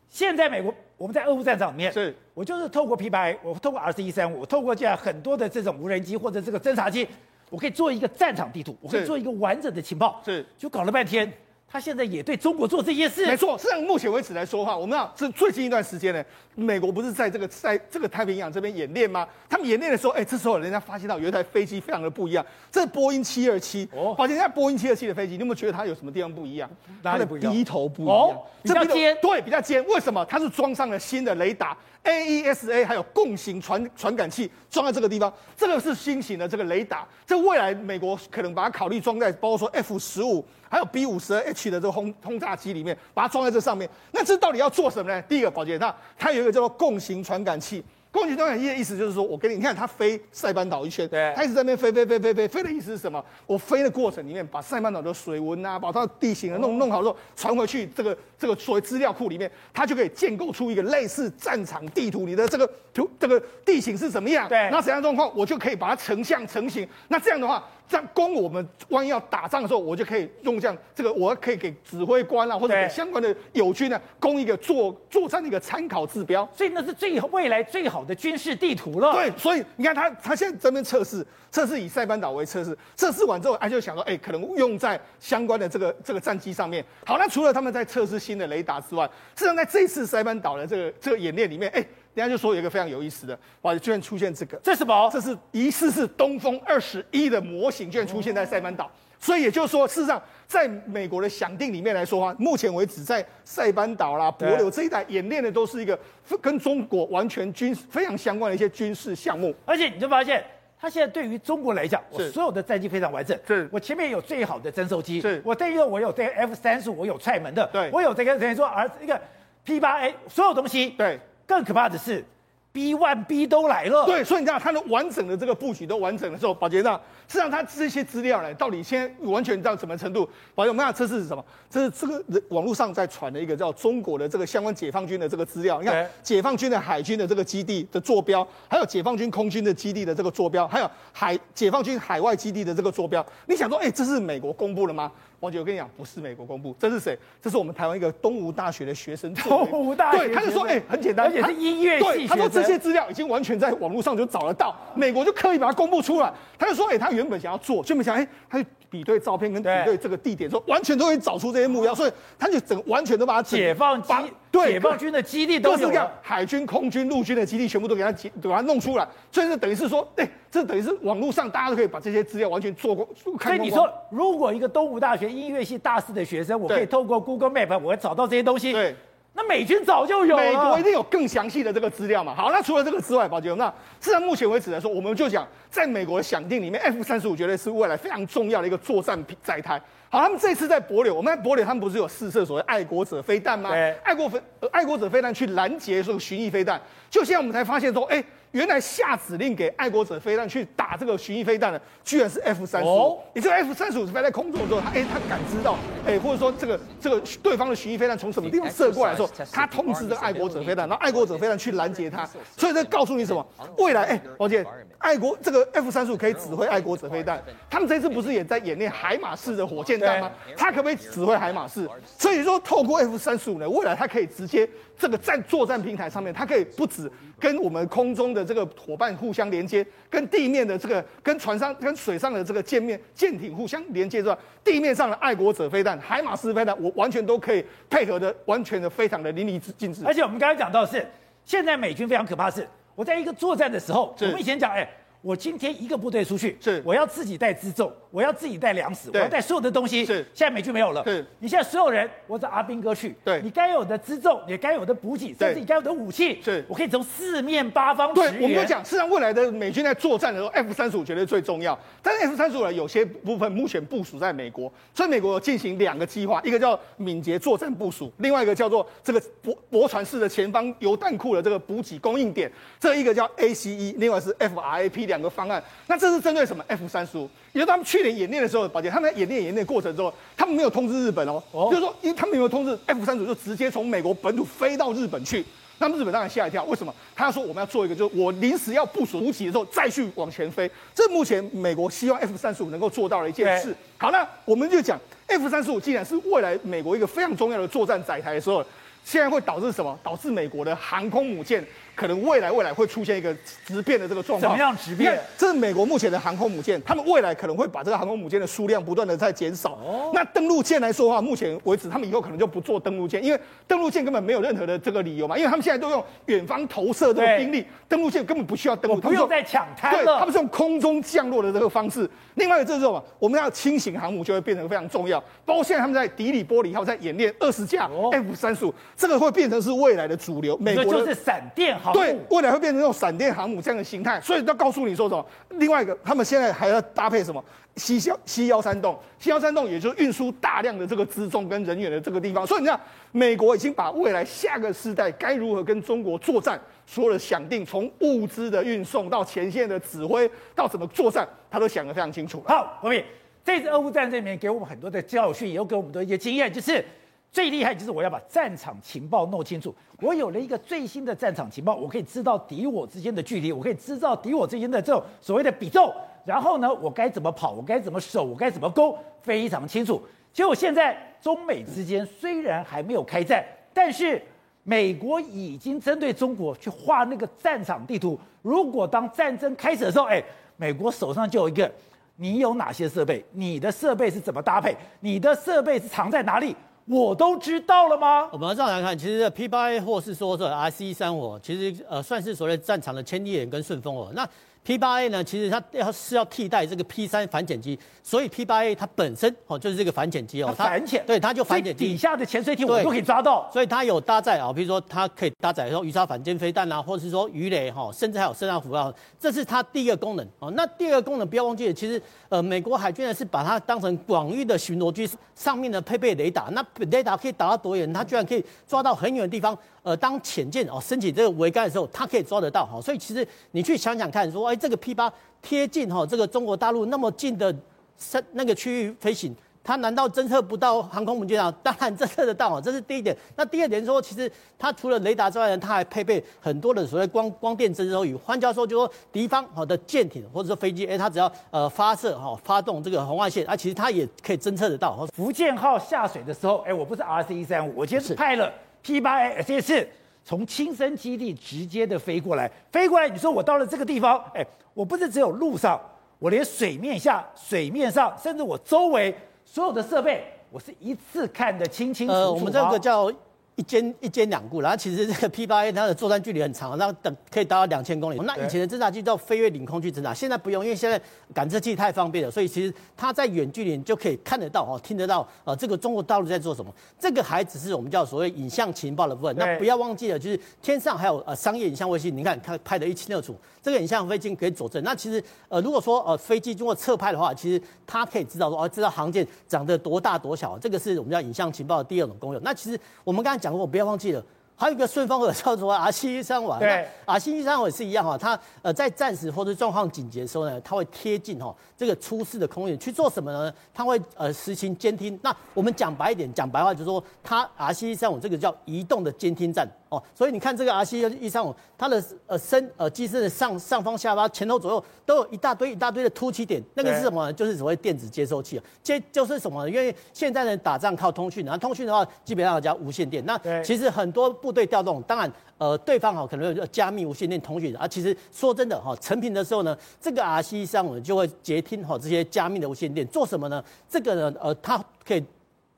现在美国我们在俄乌战场里面，是我就是透过 P8I，我透过 RC-135，我透过这样很多的这种无人机或者这个侦察机。我可以做一个战场地图，我可以做一个完整的情报，是，就搞了半天，他现在也对中国做这些事，没错。实际上，目前为止来说的话，我们要这最近一段时间呢，美国不是在这个在这个太平洋这边演练吗？他们演练的时候，哎，这时候人家发现到有一台飞机非常的不一样，这是波音七二七。哦，发现在波音七二七的飞机，你有没有觉得它有什么地方不一样？它的鼻头不一样，哦、比较尖，对，比较尖。为什么？它是装上了新的雷达。AESA 还有共型传传感器装在这个地方，这个是新型的这个雷达。这未来美国可能把它考虑装在，包括说 F 十五还有 B 五十二 H 的这个轰轰炸机里面，把它装在这上面。那这到底要做什么呢？第一个，宝杰，那它有一个叫做共形传感器。共形传感器的意思就是说，我给你，你看它飞塞班岛一圈，对，它一直在那边飞飞飞飞飞飞的意思是什么？我飞的过程里面，把塞班岛的水文啊，把它的地形啊弄弄好之后，传回去这个这个所谓资料库里面，它就可以建构出一个类似战场地图，你的这个图这个地形是怎么样？对，那怎样状况，我就可以把它成像成型。那这样的话。这样供我们万一要打仗的时候，我就可以用这样这个，我可以给指挥官啊，或者给相关的友军呢，供一个作作战的一个参考指标。所以那是最未来最好的军事地图了。对，所以你看他他现在这边测试，测试以塞班岛为测试，测试完之后，他就想说，哎，可能用在相关的这个这个战机上面。好，那除了他们在测试新的雷达之外，实际上在这次塞班岛的这个这个演练里面，哎。人家就说有一个非常有意思的，哇，居然出现这个，这是什么？这是疑似是东风二十一的模型，居然出现在塞班岛。所以也就是说，事实上，在美国的想定里面来说的话，目前为止在塞班岛啦、帛琉这一带演练的都是一个跟中国完全军非常相关的一些军事项目。而且你就发现，他现在对于中国来讲，我所有的战机非常完整，是我前面有最好的侦受机，是我这个我有这个 F 三十五，我有踹门的，对我有这个等于说而一个 P 八 A 所有东西，对。更可怕的是，B one B 都来了。对，所以你知道它的完整的这个布局都完整的时候，宝杰那实际上它这些资料呢，到底现在完全到什么程度？宝杰，我们看这是什么？这是这个网络上在传的一个叫中国的这个相关解放军的这个资料。你看解放军的海军的这个基地的坐标，还有解放军空军的基地的这个坐标，还有海解放军海外基地的这个坐标。你想说，哎，这是美国公布的吗？王姐，我跟你讲，不是美国公布，这是谁？这是我们台湾一个东吴大学的学生做的。东吴大学对，他就说，哎，很简单，而且是音乐系对，他说这些资料已经完全在网络上就找得到，美国就刻意把它公布出来。他就说，哎，他原本想要做，就没想，哎，他就比对照片跟比对这个地点，说完全都可以找出这些目标，所以他就整完全都把它解放机把对解放军的基地都有各式各样，海军、空军、陆军的基地全部都给他解，给他弄出来，所以这等于是说，哎，这等于是网络上大家都可以把这些资料完全做过。所以你说，如果一个东吴大学音乐系大四的学生，我可以透过 Google Map，我会找到这些东西。对。那美军早就有了，美国一定有更详细的这个资料嘛？好，那除了这个之外，宝杰，那至到目前为止来说，我们就讲，在美国的想定里面，F 三十五绝对是未来非常重要的一个作战载台。好，他们这次在柏柳，我们在柏柳，他们不是有试射所谓爱国者飞弹吗？爱国飞、呃、爱国者飞弹去拦截这个巡弋飞弹，就现在我们才发现说，哎、欸。原来下指令给爱国者飞弹去打这个巡弋飞弹的，居然是 F 三十五。你这个 F 三十五是飞在空中的时候，他哎、欸，他感知到，哎、欸，或者说这个这个对方的巡弋飞弹从什么地方射过来的时候，他通知这个爱国者飞弹，然后爱国者飞弹去拦截他。所以这告诉你什么？未来，哎、欸，抱歉，爱国这个 F 三十五可以指挥爱国者飞弹。他们这次不是也在演练海马式的火箭弹吗？他可不可以指挥海马式？所以说，透过 F 三十五呢，未来它可以直接这个战作战平台上面，它可以不止跟我们空中的这个伙伴互相连接，跟地面的这个跟船上、跟水上的这个舰面舰艇互相连接之外，地面上的爱国者飞弹、海马式飞弹，我完全都可以配合的，完全的非常的淋漓尽致。而且我们刚才讲到的是，现在美军非常可怕是，我在一个作战的时候，我们以前讲，哎。我今天一个部队出去，是我要自己带辎重，我要自己带粮食，我要带所有的东西。是现在美军没有了。是你现在所有人，我找阿兵哥去。对，你该有的辎重，也该有的补给，甚至你该有的武器，是我可以从四面八方对，我们就讲，实际上未来的美军在作战的时候，F 三十五绝对最重要。但是 F 三十五呢，有些部分目前部署在美国，所以美国有进行两个计划，一个叫敏捷作战部署，另外一个叫做这个驳驳船式的前方油弹库的这个补给供应点，这一个叫 ACE，另外是 FRAP 两个方案。那这是针对什么？F 三十五，也就是他们去年演练的时候，宝杰他们在演练演练过程中，他们没有通知日本哦，哦就是说，因为他们没有通知 F 三十五，就直接从美国本土飞到日本去，那么日本当然吓一跳，为什么？他说我们要做一个，就是我临时要部署补给的时候再去往前飞，这目前美国希望 F 三十五能够做到的一件事。好，那我们就讲 F 三十五既然是未来美国一个非常重要的作战载台的时候，现在会导致什么？导致美国的航空母舰。可能未来未来会出现一个直变的这个状况。怎么样直变？这是美国目前的航空母舰，他们未来可能会把这个航空母舰的数量不断的在减少。哦。那登陆舰来说的话，目前为止他们以后可能就不做登陆舰，因为登陆舰根本没有任何的这个理由嘛，因为他们现在都用远方投射这个兵力，登陆舰根本不需要登陆，不用再抢滩了。对，他们是用空中降落的这个方式。另外一个这是什么？我们要轻型航母就会变成非常重要，包括现在他们在迪里波里号在演练二十架 F 三十五，这个会变成是未来的主流。美国就是闪电航母。对，未来会变。成那种闪电航母这样的形态，所以要告诉你说什么？另外一个，他们现在还要搭配什么西幺西幺三洞西幺三洞也就是运输大量的这个辎重跟人员的这个地方。所以你看，美国已经把未来下个世代该如何跟中国作战，所有的想定，从物资的运送到前线的指挥到怎么作战，他都想得非常清楚。好，国民，这次俄乌战争里面给我们很多的教训，也有给我们的一些经验，就是。最厉害就是我要把战场情报弄清楚。我有了一个最新的战场情报，我可以知道敌我之间的距离，我可以知道敌我之间的这种所谓的比重。然后呢，我该怎么跑，我该怎么守，我该怎么攻，非常清楚。结果现在中美之间虽然还没有开战，但是美国已经针对中国去画那个战场地图。如果当战争开始的时候，哎，美国手上就有一个，你有哪些设备？你的设备是怎么搭配？你的设备是藏在哪里？我都知道了吗？我们要这样来看，其实 P 八 A 或是说这 RC 三五，其实呃算是所谓战场的千里眼跟顺风耳。那 P 八 A 呢，其实它要是要替代这个 P 三反潜机，所以 P 八 A 它本身哦就是这个反潜机哦，它反潜，对，它就反潜底下的潜水艇我们都可以抓到，所以它有搭载啊，比如说它可以搭载说鱼叉反舰飞弹啊，或者是说鱼雷哈，甚至还有声纳浮标，这是它第一个功能哦。那第二个功能不要忘记了，其实呃美国海军呢是把它当成广域的巡逻机，上面呢配备雷达，那雷达可以打到多远？它居然可以抓到很远的地方。呃，当潜舰哦升起这个桅杆的时候，它可以抓得到哈，所以其实你去想想看，说哎，这个 P 八贴近哈这个中国大陆那么近的深那个区域飞行，它难道侦测不到航空母舰啊？当然侦测得到啊，这是第一点。那第二点说，其实它除了雷达之外呢，它还配备很多的所谓光光电侦收仪。换教授就说，敌方好的舰艇或者说飞机，哎，它只要呃发射哈发动这个红外线啊，其实它也可以侦测得到。福建号下水的时候，哎，我不是 RC 一三五，我今天是派了。P 八 A S 四从亲身基地直接的飞过来，飞过来，你说我到了这个地方，哎，我不是只有路上，我连水面下、水面上，甚至我周围所有的设备，我是一次看得清清楚楚。呃，我们这个叫。一间一间两顾，然后其实这个 P 八 A 它的作战距离很长，然后等可以达到两千公里。那以前的侦察机叫飞越领空去侦察，现在不用，因为现在感测器太方便了，所以其实它在远距离就可以看得到哦，听得到啊，这个中国大陆在做什么。这个还只是我们叫所谓影像情报的部分。那不要忘记了，就是天上还有呃商业影像卫星，你看它拍得一清二楚，这个影像飞机可以佐证。那其实呃如果说呃飞机经过侧拍的话，其实它可以知道说哦，知道航舰长得多大多小，这个是我们叫影像情报的第二种功用。那其实我们刚才讲过，不要忘记了。还有一个顺风耳叫做 R 七一三五，对，R 七一三五也是一样哈，它呃在战时或者状况紧急的时候呢，它会贴近哈这个出事的空域去做什么呢？它会呃实行监听。那我们讲白一点，讲白话就是说，它 R 七一三五这个叫移动的监听站。哦，所以你看这个 R C 一三五，它的呃身呃机身的上上方、下巴、前头左右都有一大堆一大堆的凸起点，那个是什么呢？就是所谓电子接收器啊。接就是什么呢？因为现在呢打仗靠通讯，然后通讯的话基本上叫无线电。那其实很多部队调动，当然呃对方哈可能有加密无线电通讯啊。其实说真的哈，成品的时候呢，这个 R C 一三五就会接听哈这些加密的无线电，做什么呢？这个呢呃它可以。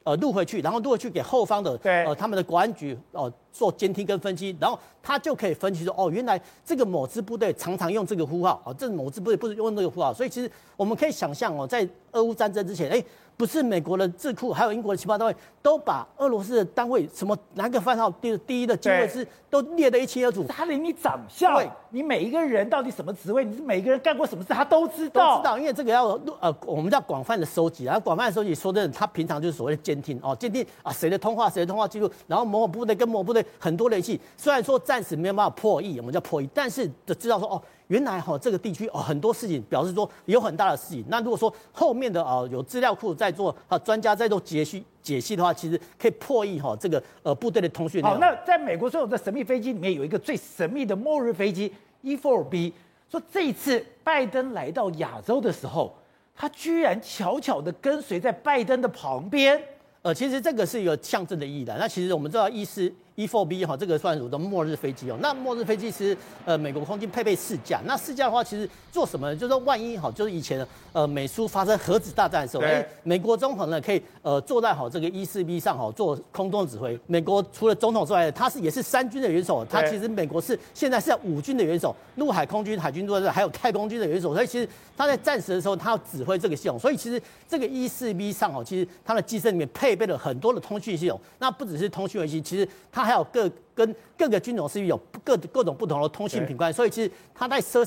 呃，录回去，然后录回去给后方的，对，呃，他们的国安局哦、呃、做监听跟分析，然后他就可以分析说，哦，原来这个某支部队常常用这个呼号，啊、哦，这某支部队不是用这个呼号，所以其实我们可以想象哦，在俄乌战争之前，哎。不是美国的智库，还有英国的情报单位，都把俄罗斯的单位什么哪个番号第第一的机位是都列得一清二楚。他连你长相，你每一个人到底什么职位，你是每一个人干过什么事，他都知道。都知道，因为这个要呃，我们叫广泛的收集，然后广泛的收集，说真的，他平常就是所谓的监听哦，监听啊谁的通话，谁的通话记录，然后某某部队跟某某部队很多联系，虽然说暂时没有办法破译，我们叫破译，但是就知道说哦。原来哈这个地区哦很多事情表示说有很大的事情。那如果说后面的啊有资料库在做啊专家在做解析解析的话，其实可以破译哈这个呃部队的通讯。好，那在美国所有的神秘飞机里面有一个最神秘的末日飞机 E4B，说这一次拜登来到亚洲的时候，他居然悄悄的跟随在拜登的旁边。呃，其实这个是一个象征的意义的。那其实我们知道 E 四。E4B 哈，这个算我的末日飞机哦？那末日飞机其实呃，美国空军配备四架。那四架的话，其实做什么呢？就是说万一哈，就是以前呃美苏发生核子大战的时候，哎，美国总统呢可以呃坐在好这个 E4B 上哈做空中指挥。美国除了总统之外，他是也是三军的元首。他其实美国是现在是五军的元首，陆海空军、海军都在这，还有太空军的元首。所以其实他在战时的时候，他要指挥这个系统。所以其实这个 E4B 上哈，其实它的机身里面配备了很多的通讯系统。那不只是通讯卫星，其实它还有各跟各个军种是有各各种不同的通信频宽，所以其实它在设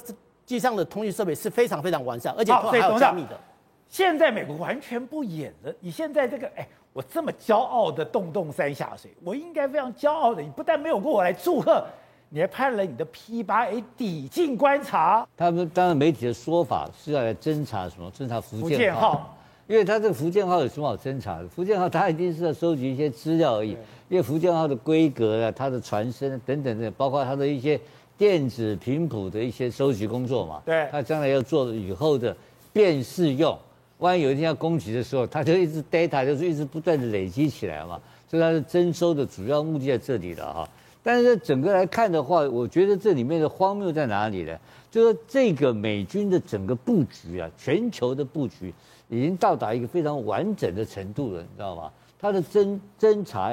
机上的通讯设备是非常非常完善，而且还有加密的。现在美国完全不演了，你现在这个哎，我这么骄傲的洞洞山下水，我应该非常骄傲的。你不但没有过我来祝贺，你还派了你的 P 八 A 抵近观察。他们当然媒体的说法是要来侦查什么？侦查福建号。因为他这个福建号有什么好侦查的？福建号它一定是要收集一些资料而已。因为福建号的规格啊，它的船身等等的，包括它的一些电子频谱的一些收集工作嘛。对。它将来要做以后的辨识用，万一有一天要攻击的时候，它就一直 data 就是一直不断的累积起来嘛。所以它是征收的主要目的在这里了哈。但是整个来看的话，我觉得这里面的荒谬在哪里呢？就是这个美军的整个布局啊，全球的布局。已经到达一个非常完整的程度了，你知道吗？它的侦侦查、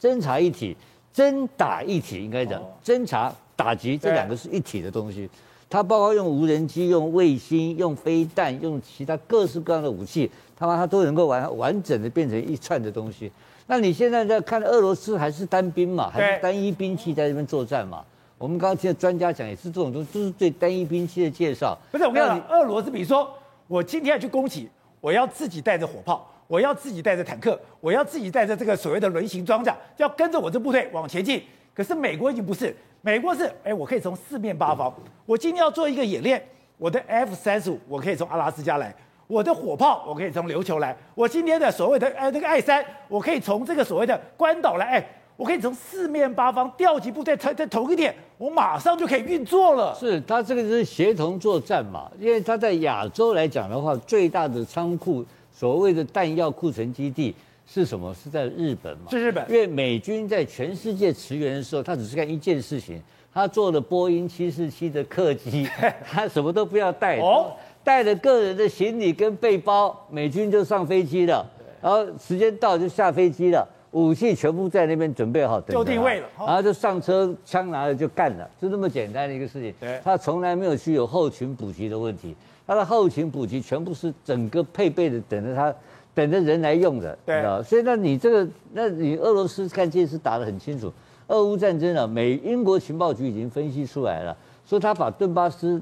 侦查一体、侦打一体，应该讲侦查打击这两个是一体的东西。它包括用无人机、用卫星、用飞弹、用其他各式各样的武器，它把它都能够完完整的变成一串的东西。那你现在在看俄罗斯还是单兵嘛，还是单一兵器在这边作战嘛？我们刚刚听专家讲也是这种东西，都是对单一兵器的介绍。不是我跟你讲，俄罗斯比如说我今天要去攻击，我要自己带着火炮，我要自己带着坦克，我要自己带着这个所谓的轮型装甲，要跟着我这部队往前进。可是美国已经不是，美国是哎，我可以从四面八方，我今天要做一个演练，我的 F 三十五我可以从阿拉斯加来。我的火炮，我可以从琉球来；我今天的所谓的呃那个爱三，我可以从这个所谓的关岛来。哎，我可以从四面八方调集部队，在在同一点，我马上就可以运作了。是，它这个是协同作战嘛，因为它在亚洲来讲的话，最大的仓库，所谓的弹药库存基地是什么？是在日本嘛？是日本。因为美军在全世界驰援的时候，他只是干一件事情，他做了波音七四七的客机，他什么都不要带。哦。带着个人的行李跟背包，美军就上飞机了，然后时间到就下飞机了，武器全部在那边准备好，就定位了，然后就上车，枪拿了就干了，就这么简单的一个事情。对，他从来没有去有后勤补给的问题，他的后勤补给全部是整个配备的，等着他，等着人来用的，对，所以那你这个，那你俄罗斯看这次打得很清楚，俄乌战争啊，美英国情报局已经分析出来了，说他把顿巴斯。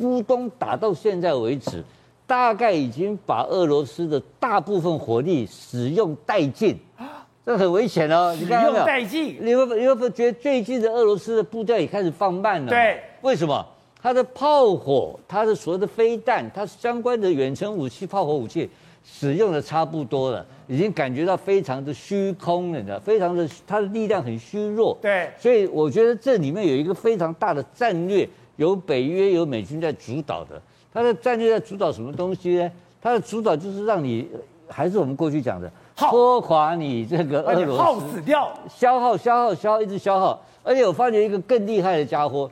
乌东打到现在为止，大概已经把俄罗斯的大部分火力使用殆尽，这很危险哦。使用殆尽，你会你会觉得最近的俄罗斯的步调也开始放慢了？对，为什么？它的炮火，它的所谓的飞弹，它相关的远程武器、炮火武器使用的差不多了，已经感觉到非常的虚空了，你知道，非常的它的力量很虚弱。对，所以我觉得这里面有一个非常大的战略。由北约由美军在主导的，它的战略在主导什么东西呢？它的主导就是让你，还是我们过去讲的，拖垮你这个俄罗斯，耗死掉，消耗消耗消耗，一直消耗。而且我发觉一个更厉害的家伙，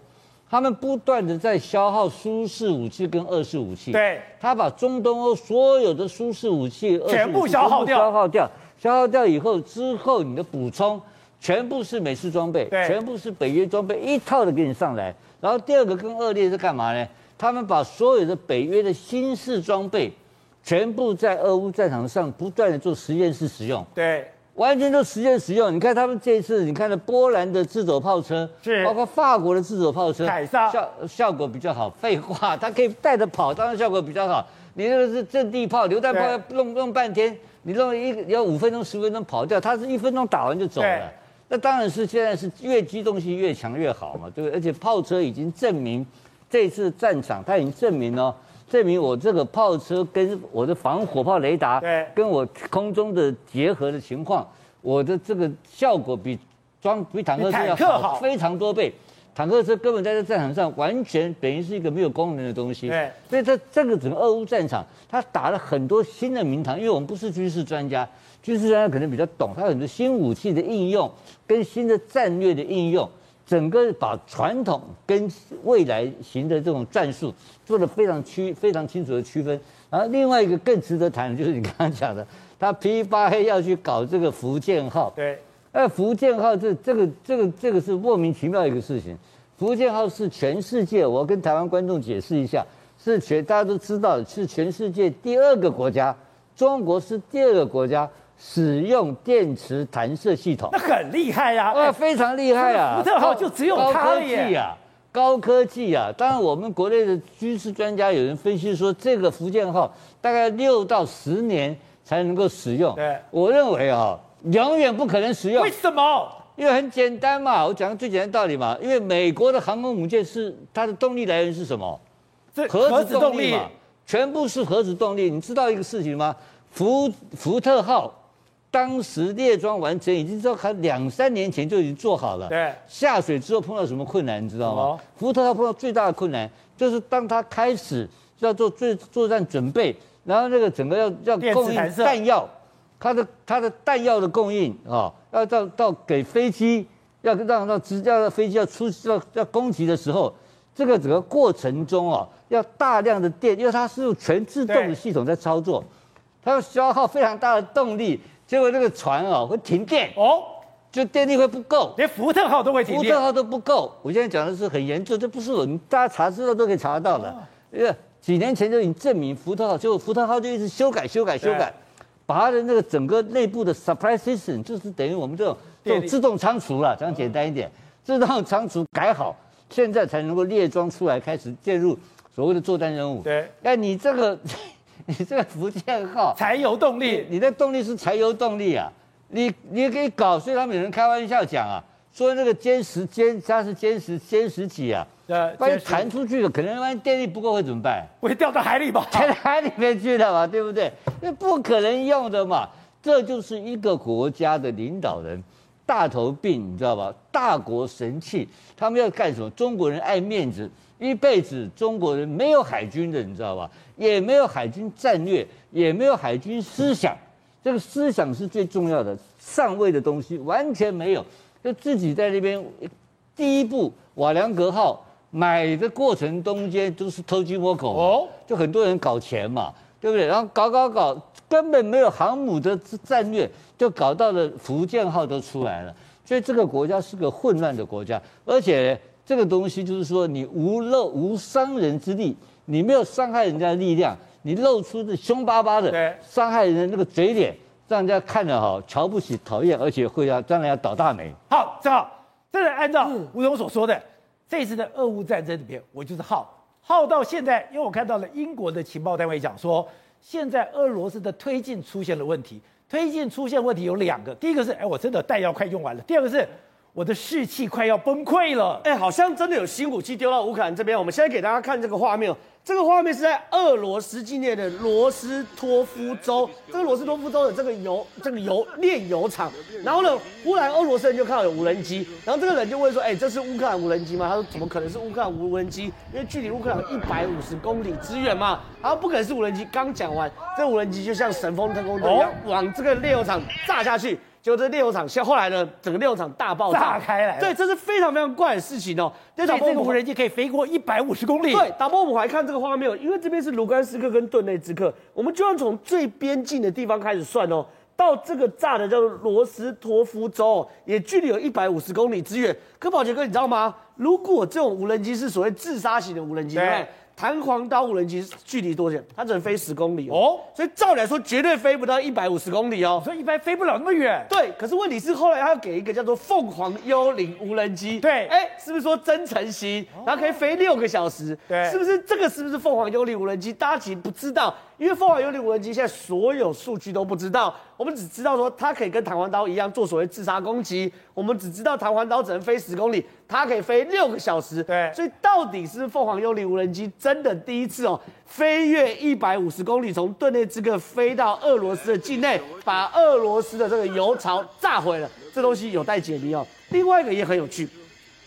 他们不断的在消耗苏式武器跟二式武器。对，他把中东欧所有的苏式武器、武器全部消耗掉，消耗掉，消耗掉以后之后，你的补充全部是美式装备，全部是北约装备，一套的给你上来。然后第二个更恶劣是干嘛呢？他们把所有的北约的新式装备，全部在俄乌战场上不断的做实验室使用。对，完全做实验使用。你看他们这一次，你看了波兰的自走炮车，是包括法国的自走炮车，凯撒效效果比较好。废话，它可以带着跑，当然效果比较好。你那个是阵地炮、榴弹炮，要弄弄半天，你弄一个要五分钟、十分钟跑掉，它是一分钟打完就走了。那当然是现在是越机动性越强越好嘛，对不对？而且炮车已经证明，这次战场它已经证明了，证明我这个炮车跟我的防火炮雷达，对，跟我空中的结合的情况，我的这个效果比装比坦克车要好非常多倍。坦克车根本在这战场上完全等于是一个没有功能的东西。对，所以这这个整个俄乌战场，他打了很多新的名堂，因为我们不是军事专家。军事专家可能比较懂，他有很多新武器的应用跟新的战略的应用，整个把传统跟未来型的这种战术做得非常区非常清楚的区分。然后另外一个更值得谈的就是你刚刚讲的，他 P8A 要去搞这个福建号。对，那福建号这这个这个这个是莫名其妙一个事情。福建号是全世界，我跟台湾观众解释一下，是全大家都知道是全世界第二个国家，中国是第二个国家。使用电磁弹射系统，那很厉害呀！啊，非常厉害啊！福特号就只有它了耶！高科技啊！当然，我们国内的军事专家有人分析说，这个福建号大概六到十年才能够使用。对，我认为啊，永远不可能使用。为什么？因为很简单嘛，我讲个最简单的道理嘛。因为美国的航空母舰是它的动力来源是什么？核子动力嘛，全部是核子动力。你知道一个事情吗？福福特号。当时列装完成，已经知道还两三年前就已经做好了。对，下水之后碰到什么困难，你知道吗？福特他碰到最大的困难就是当他开始要做最作战准备，然后那个整个要要供应弹药，他的他的弹药的供应啊，要到到给飞机要让让直要飞机要出要要攻击的时候，这个整个过程中啊，要大量的电，因为它是用全自动的系统在操作，它要消耗非常大的动力。结果那个船哦会停电。哦，就电力会不够，连福特号都会停电。福特号都不够。我现在讲的是很严重，这不是我们大家查资料都可以查得到的。因为几年前就已经证明福特号，结果福特号就一直修改、修改、修改，把它的那个整个内部的 supply system，就是等于我们这种这种自动仓储了，讲简单一点，自动仓储改好，现在才能够列装出来，开始介入所谓的作战任务。对，哎，你这个 你这个福建号柴油动力，你的动力是柴油动力啊。你你也可以搞，所以他们有人开玩笑讲啊，说那个歼十歼它是歼十歼十几啊，呃万一弹出去了，可能万一电力不够会怎么办？会掉到海里吧？掉到海里面去了嘛，对不对？那不可能用的嘛。这就是一个国家的领导人大头病，你知道吧？大国神器，他们要干什么？中国人爱面子，一辈子中国人没有海军的，你知道吧？也没有海军战略，也没有海军思想。这个思想是最重要的，上位的东西完全没有，就自己在那边。第一步，瓦良格号买的过程中间都是偷鸡摸狗哦，就很多人搞钱嘛，对不对？然后搞搞搞，根本没有航母的战略，就搞到了福建号都出来了。所以这个国家是个混乱的国家，而且这个东西就是说，你无漏无伤人之力，你没有伤害人家的力量。你露出的凶巴巴的，伤害人的那个嘴脸，让人家看了哈瞧不起、讨厌，而且会要将来要倒大霉。好，正好，这是按照吴总所说的，这次的俄乌战争里面，我就是耗耗到现在，因为我看到了英国的情报单位讲说，现在俄罗斯的推进出现了问题，推进出现问题有两个，第一个是，哎，我真的弹药快用完了；第二个是，我的士气快要崩溃了。哎，好像真的有新武器丢到乌克兰这边。我们现在给大家看这个画面。这个画面是在俄罗斯境内的罗斯托夫州，这个罗斯托夫州的这个油这个油炼油厂，然后呢，忽然俄罗斯人就看到有无人机，然后这个人就问说：“哎，这是乌克兰无人机吗？”他说：“怎么可能是乌克兰无人机？因为距离乌克兰一百五十公里之远嘛。”然后不可能是无人机。刚讲完，这无人机就像神风特攻队一样，往这个炼油厂炸下去。结果这炼油厂，现后来呢，整个炼油厂大爆炸，炸开来。对，这是非常非常怪的事情哦。这个无人机可以飞过一百五十公里。对，打波我们还看这个画面，因为这边是卢甘斯克跟顿内兹克，我们就要从最边境的地方开始算哦，到这个炸的叫做罗斯托夫州，也距离有一百五十公里之远。可宝杰哥，你知道吗？如果这种无人机是所谓自杀型的无人机，对。对弹簧刀无人机距离多远？它只能飞十公里哦，哦，所以照理来说绝对飞不到一百五十公里哦，所以一般飞不了那么远。对，可是问题是后来他要给一个叫做凤凰幽灵无人机，对，哎，是不是说真诚型，然后可以飞六个小时？对，是不是这个是不是凤凰幽灵无人机？大家其实不知道。因为凤凰幽灵无人机现在所有数据都不知道，我们只知道说它可以跟弹簧刀一样做所谓自杀攻击，我们只知道弹簧刀只能飞十公里，它可以飞六个小时。对，所以到底是凤凰幽灵无人机真的第一次哦，飞越一百五十公里，从顿涅兹克飞到俄罗斯的境内，把俄罗斯的这个油槽炸毁了，这东西有待解谜哦。另外一个也很有趣，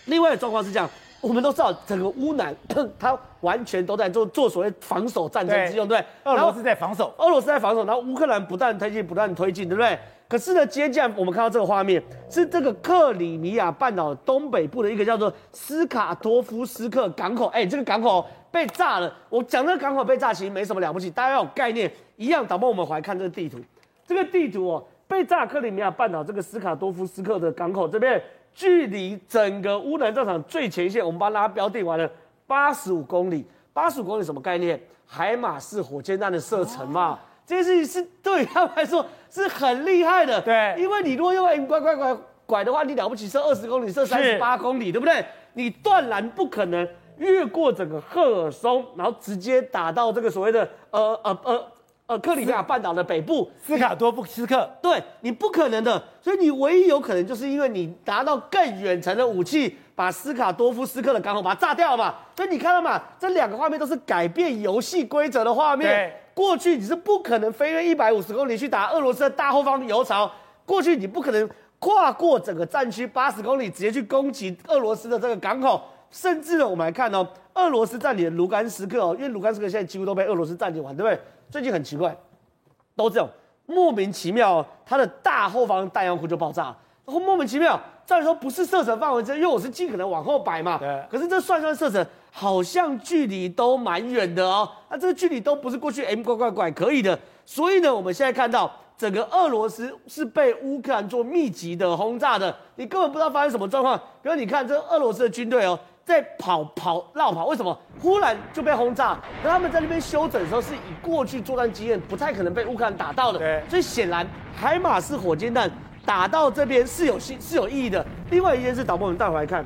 另外的状况是这样。我们都知道，整个乌南，它完全都在做做所谓防守战争之用，对不，对，俄罗斯在防守，俄罗斯在防守，然后乌克兰不断推进，不断推进，对不对？可是呢，接下来我们看到这个画面，是这个克里米亚半岛东北部的一个叫做斯卡托夫斯克港口，哎，这个港口被炸了。我讲这个港口被炸，其实没什么了不起，大家要有概念。一样，导播我们回来看这个地图，这个地图哦，被炸克里米亚半岛这个斯卡托夫斯克的港口这边。距离整个乌南战场最前线，我们帮大家标定完了八十五公里。八十五公里什么概念？海马式火箭弹的射程嘛。这件事情是对他们来说是很厉害的。对，因为你如果用 M 拐拐拐拐的话，你了不起射二十公里，射三十八公里，对不对？你断然不可能越过整个赫尔松，然后直接打到这个所谓的呃呃呃。呃，克里米亚半岛的北部，斯卡多夫斯克，对，你不可能的，所以你唯一有可能就是因为你拿到更远程的武器，把斯卡多夫斯克的港口把它炸掉了嘛。所以你看到嘛，这两个画面都是改变游戏规则的画面。过去你是不可能飞越一百五十公里去打俄罗斯的大后方的油槽，过去你不可能跨过整个战区八十公里直接去攻击俄罗斯的这个港口，甚至呢，我们来看哦，俄罗斯占领的卢甘斯克哦，因为卢甘斯克现在几乎都被俄罗斯占领完，对不对？最近很奇怪，都这种莫名其妙，它的大后方弹药库就爆炸，然后莫名其妙，照理说不是射程范围之内，因为我是尽可能往后摆嘛。对。可是这算算射程，好像距离都蛮远的哦。那这个距离都不是过去 M 拐拐拐可以的。所以呢，我们现在看到整个俄罗斯是被乌克兰做密集的轰炸的，你根本不知道发生什么状况。比如你看这俄罗斯的军队哦，在跑跑绕跑，为什么忽然就被轰炸？那他们在那边休整的时候，是以过去作战经验，不太可能被乌克兰打到的。对，所以显然海马斯火箭弹打到这边是有是是有意义的。另外一件事，导播我们带回来看，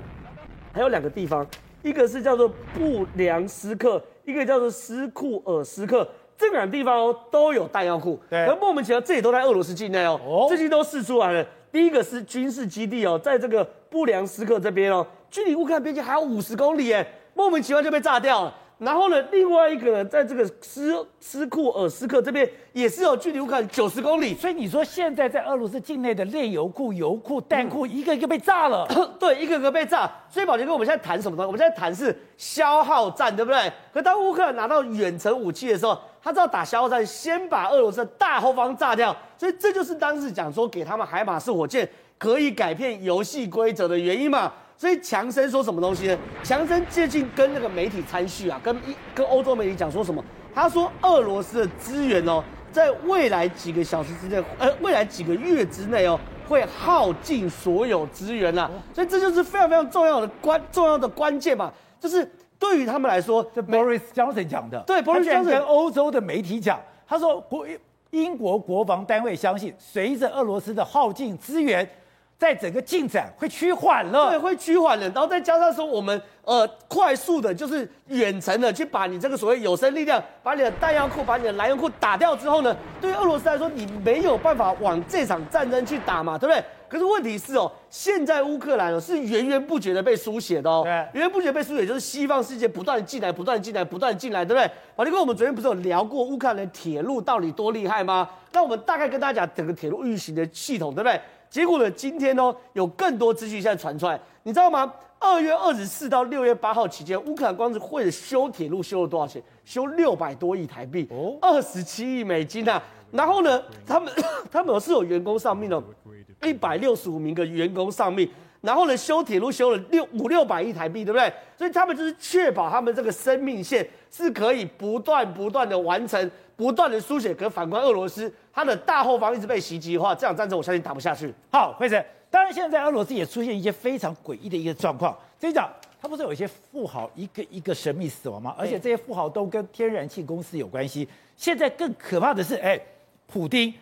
还有两个地方，一个是叫做布良斯克，一个叫做斯库尔斯克。这两个地方哦都有弹药库，对，而莫名其妙这里都在俄罗斯境内哦，哦，最近都试出来了。第一个是军事基地哦，在这个布良斯克这边哦，距离乌克兰边境还有五十公里哎，莫名其妙就被炸掉了。然后呢，另外一个呢，在这个斯斯库尔斯克这边也是有距离乌克兰九十公里，所以你说现在在俄罗斯境内的炼油库、油库、弹库一个一个被炸了，对，一个个被炸。所以宝杰哥，我们现在谈什么呢？我们现在谈是消耗战，对不对？可当乌克兰拿到远程武器的时候，他知道打消耗战，先把俄罗斯的大后方炸掉。所以这就是当时讲说给他们海马斯火箭可以改变游戏规则的原因嘛。所以强生说什么东西呢？强生最近跟那个媒体参叙啊，跟一跟欧洲媒体讲说什么？他说俄罗斯的资源哦，在未来几个小时之内，呃，未来几个月之内哦，会耗尽所有资源呐。所以这就是非常非常重要的关重要的关键嘛，就是对于他们来说，这 Boris Johnson 讲的，对，Boris Johnson 跟欧洲的媒体讲，他说国英国国防单位相信，随着俄罗斯的耗尽资源。在整个进展会趋缓了，对，会趋缓了，然后再加上说我们呃快速的，就是远程的去把你这个所谓有生力量，把你的弹药库、把你的燃油库打掉之后呢，对于俄罗斯来说，你没有办法往这场战争去打嘛，对不对？可是问题是哦，现在乌克兰哦是源源不绝的被输血的哦，源源不绝被输血，就是西方世界不断进来、不断进来、不断进来，对不对？宝杰哥，我们昨天不是有聊过乌克兰的铁路到底多厉害吗？那我们大概跟大家讲整个铁路运行的系统，对不对？结果呢？今天呢，有更多资讯现在传出来，你知道吗？二月二十四到六月八号期间，乌克兰光是为了修铁路修了多少钱？修六百多亿台币，哦，二十七亿美金啊！然后呢，他们 他们是有员工丧命的，一百六十五名的员工丧命。然后呢，修铁路修了六五六百亿台币，对不对？所以他们就是确保他们这个生命线是可以不断不断的完成，不断的输血。可反观俄罗斯，它的大后方一直被袭击的话，这场战争我相信打不下去。好，辉生，当然现在俄罗斯也出现一些非常诡异的一个状况。这一讲，他不是有一些富豪一个一个神秘死亡吗？而且这些富豪都跟天然气公司有关系。现在更可怕的是，哎，普丁，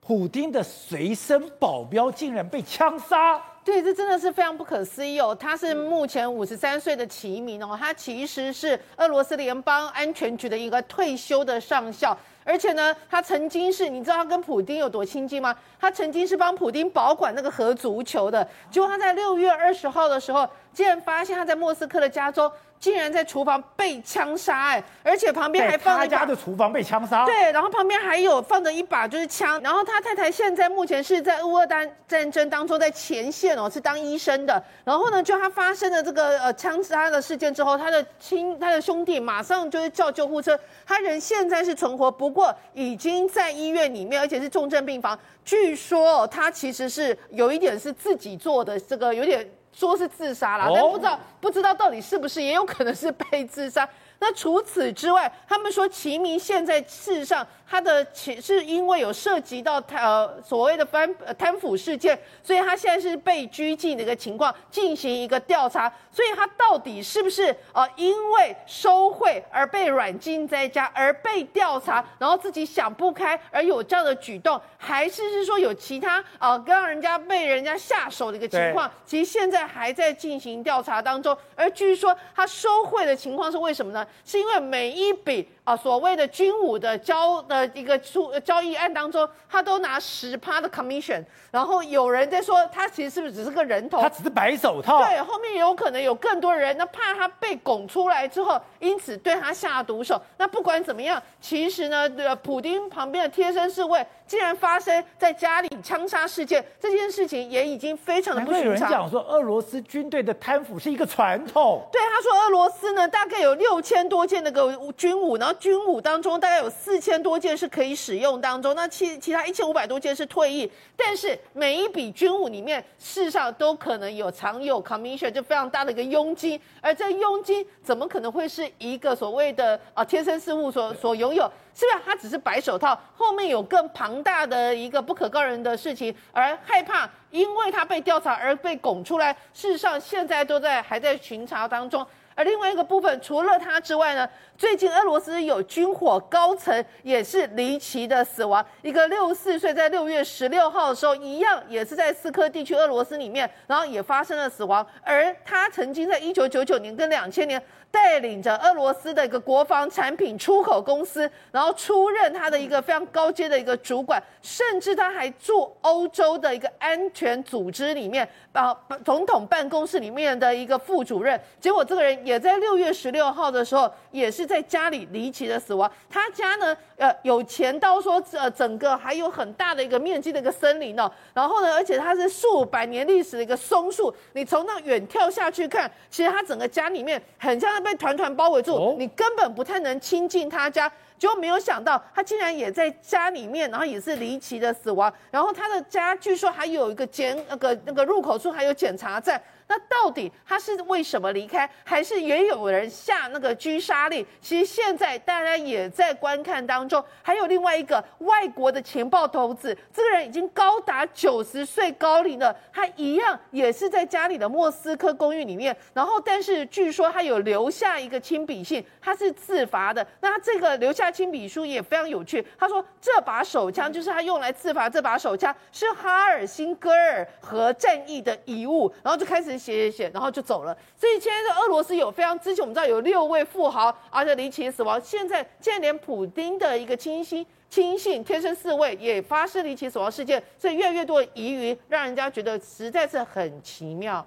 普丁的随身保镖竟然被枪杀。对，这真的是非常不可思议哦。他是目前五十三岁的齐民哦，他其实是俄罗斯联邦安全局的一个退休的上校，而且呢，他曾经是，你知道他跟普丁有多亲近吗？他曾经是帮普丁保管那个核足球的。结果他在六月二十号的时候，竟然发现他在莫斯科的家中。竟然在厨房被枪杀哎，而且旁边还放他家的厨房被枪杀。对，然后旁边还有放着一把就是枪。然后他太太现在目前是在乌俄丹战争当中在前线哦，是当医生的。然后呢，就他发生了这个呃枪杀的事件之后，他的亲他的兄弟马上就是叫救护车。他人现在是存活，不过已经在医院里面，而且是重症病房。据说他其实是有一点是自己做的，这个有点。说是自杀啦，但不知道不知道到底是不是，也有可能是被自杀。那除此之外，他们说齐明现在事实上他的钱是因为有涉及到呃所谓的贪贪腐事件，所以他现在是被拘禁的一个情况，进行一个调查。所以他到底是不是呃因为收贿而被软禁在家，而被调查，然后自己想不开而有这样的举动，还是是说有其他呃让人家被人家下手的一个情况？其实现在还在进行调查当中。而据说他收贿的情况是为什么呢？是因为每一笔啊所谓的军武的交的一个出交易案当中，他都拿十趴的 commission，然后有人在说他其实是不是只是个人头？他只是白手套。对，后面有可能有更多人，那怕他被拱出来之后，因此对他下毒手。那不管怎么样，其实呢，呃，普丁旁边的贴身侍卫竟然发生在家里枪杀事件，这件事情也已经非常的不寻常。有人讲说，俄罗斯军队的贪腐是一个传统。对，他说俄罗斯呢大概有六千。千多件那个军武，然后军武当中大概有四千多件是可以使用当中，那其其他一千五百多件是退役。但是每一笔军武里面，事实上都可能有藏有 commission，就非常大的一个佣金。而这佣金怎么可能会是一个所谓的啊天生事物所所拥有？是不是他只是白手套，后面有更庞大的一个不可告人的事情，而害怕因为他被调查而被拱出来？事实上，现在都在还在巡查当中。而另外一个部分，除了它之外呢，最近俄罗斯有军火高层也是离奇的死亡。一个六十四岁，在六月十六号的时候，一样也是在斯科地区俄罗斯里面，然后也发生了死亡。而他曾经在一九九九年跟两千年带领着俄罗斯的一个国防产品出口公司，然后出任他的一个非常高阶的一个主管，甚至他还驻欧洲的一个安全组织里面，啊，总统办公室里面的一个副主任。结果这个人。也在六月十六号的时候，也是在家里离奇的死亡。他家呢，呃，有钱到说，呃，整个还有很大的一个面积的一个森林哦。然后呢，而且它是数百年历史的一个松树，你从那远眺下去看，其实他整个家里面很像是被团团包围住，你根本不太能亲近他家。就没有想到，他竟然也在家里面，然后也是离奇的死亡。然后他的家据说还有一个检那个那个入口处还有检查站。那到底他是为什么离开，还是也有人下那个狙杀令？其实现在大家也在观看当中。还有另外一个外国的情报头子，这个人已经高达九十岁高龄了，他一样也是在家里的莫斯科公寓里面。然后，但是据说他有留下一个亲笔信，他是自罚的。那他这个留下亲笔书也非常有趣。他说这把手枪就是他用来自罚，这把手枪是哈尔辛戈尔核战役的遗物，然后就开始。写写写，然后就走了。所以现在的俄罗斯有非常之前我们知道有六位富豪，而且离奇死亡。现在现在连普丁的一个亲信亲信贴身侍卫也发生离奇死亡事件，所以越来越多的疑云，让人家觉得实在是很奇妙。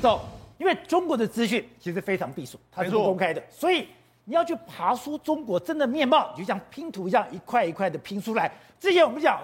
走，因为中国的资讯其实非常闭锁，它是不公开的，所以。你要去爬出中国真的面貌，你就像拼图一样，一块一块的拼出来。之前我们讲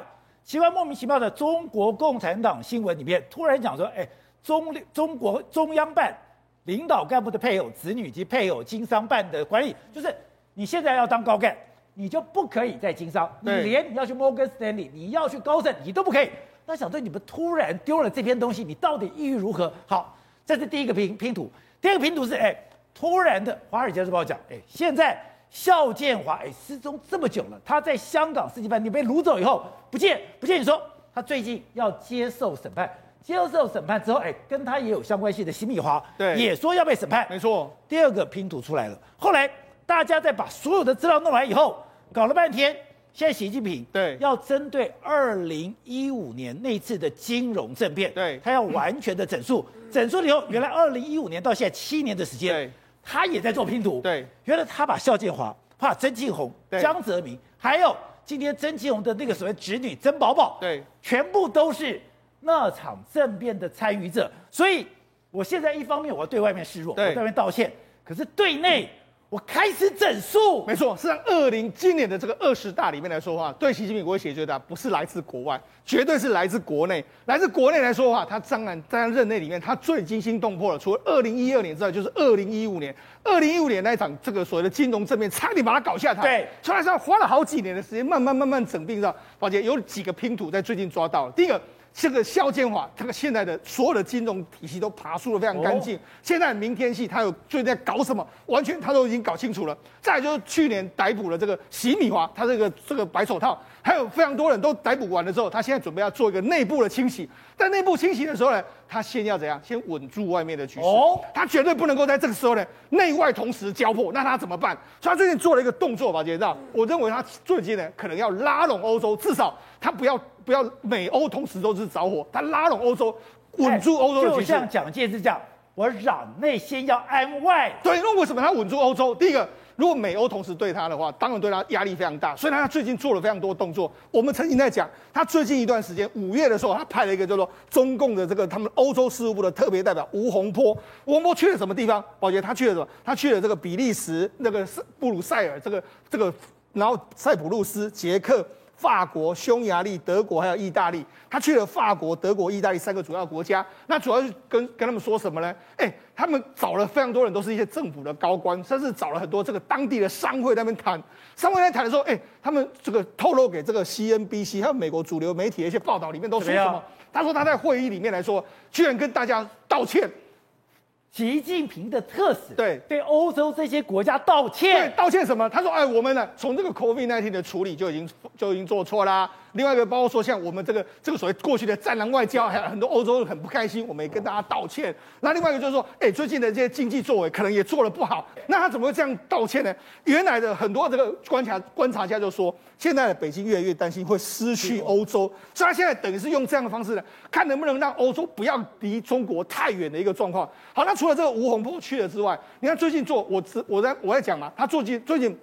奇怪莫名其妙的中国共产党新闻里面，突然讲说，哎，中中国中央办领导干部的配偶、子女及配偶经商办的管理，就是你现在要当高干，你就不可以再经商，你连你要去摩根士丹利，你要去高盛，你都不可以。那想对，你们突然丢了这篇东西，你到底意欲如何？好，这是第一个拼拼图，第二个拼图是哎。突然的，《华尔街日报》讲，哎，现在肖建华哎失踪这么久了，他在香港世纪饭店被掳走以后不见不见，你说他最近要接受审判，接受审判之后，哎，跟他也有相关系的习米华，对，也说要被审判，没错。第二个拼图出来了，后来大家在把所有的资料弄完以后，搞了半天，现在习近平对。要针对二零一五年那次的金融政变，对，他要完全的整肃，整数以后，原来二零一五年到现在七年的时间，对。他也在做拼图，对，原来他把肖建华、把曾庆红、江泽民，还有今天曾庆红的那个所谓侄女曾宝宝，对，全部都是那场政变的参与者。所以，我现在一方面我要对外面示弱，对，我对外面道歉，可是对内。嗯我开始整数，没错，是让二零今年的这个二十大里面来说话，对习近平威胁最大，不是来自国外，绝对是来自国内。来自国内来说话，他当然在他任内里面，他最惊心动魄了。除了二零一二年之外，就是二零一五年，二零一五年那一场这个所谓的金融政变，差点把他搞下台。对，出来之后花了好几年的时间，慢慢慢慢整并上。宝杰有几个拼图在最近抓到了，第一个。这个肖建华，这个现在的所有的金融体系都爬梳的非常干净。现在明天系他有最近在搞什么，完全他都已经搞清楚了。再来就是去年逮捕了这个洗米华，他这个这个白手套，还有非常多人都逮捕完了之后，他现在准备要做一个内部的清洗。在内部清洗的时候呢，他先要怎样？先稳住外面的局势。哦，他绝对不能够在这个时候呢内外同时交迫。那他怎么办？所以他最近做了一个动作吧，知道？我认为他最近呢可能要拉拢欧洲，至少他不要。不要美欧同时都是着火，他拉拢欧洲，稳住欧洲的局势。就像蒋介石讲，我攘内先要安外。对，那为什么他稳住欧洲？第一个，如果美欧同时对他的话，当然对他压力非常大。所以他最近做了非常多动作。我们曾经在讲，他最近一段时间，五月的时候，他派了一个叫做中共的这个他们欧洲事务部的特别代表吴洪波。吴洪波去了什么地方？宝杰，他去了什么？他去了这个比利时、那个布鲁塞尔、这个这个，然后塞浦路斯、捷克。法国、匈牙利、德国还有意大利，他去了法国、德国、意大利三个主要国家。那主要是跟跟他们说什么呢？哎，他们找了非常多人，都是一些政府的高官，甚至找了很多这个当地的商会在那边谈。商会在谈的时候，哎，他们这个透露给这个 CNBC 还有美国主流媒体的一些报道里面都说什么？他说他在会议里面来说，居然跟大家道歉。习近平的特使对对欧洲这些国家道歉，对道歉什么？他说：“哎，我们呢，从这个 COVID-19 的处理就已经就已经做错啦。另外一个包括说，像我们这个这个所谓过去的战狼外交，还有很多欧洲人很不开心，我们也跟大家道歉。那另外一个就是说，哎，最近的这些经济作为可能也做得不好。那他怎么会这样道歉呢？原来的很多这个观察观察家就说，现在的北京越来越担心会失去欧洲，所以他现在等于是用这样的方式呢，看能不能让欧洲不要离中国太远的一个状况。好，那除了这个吴洪波去了之外，你看最近做我我在我在讲嘛，他最近最近。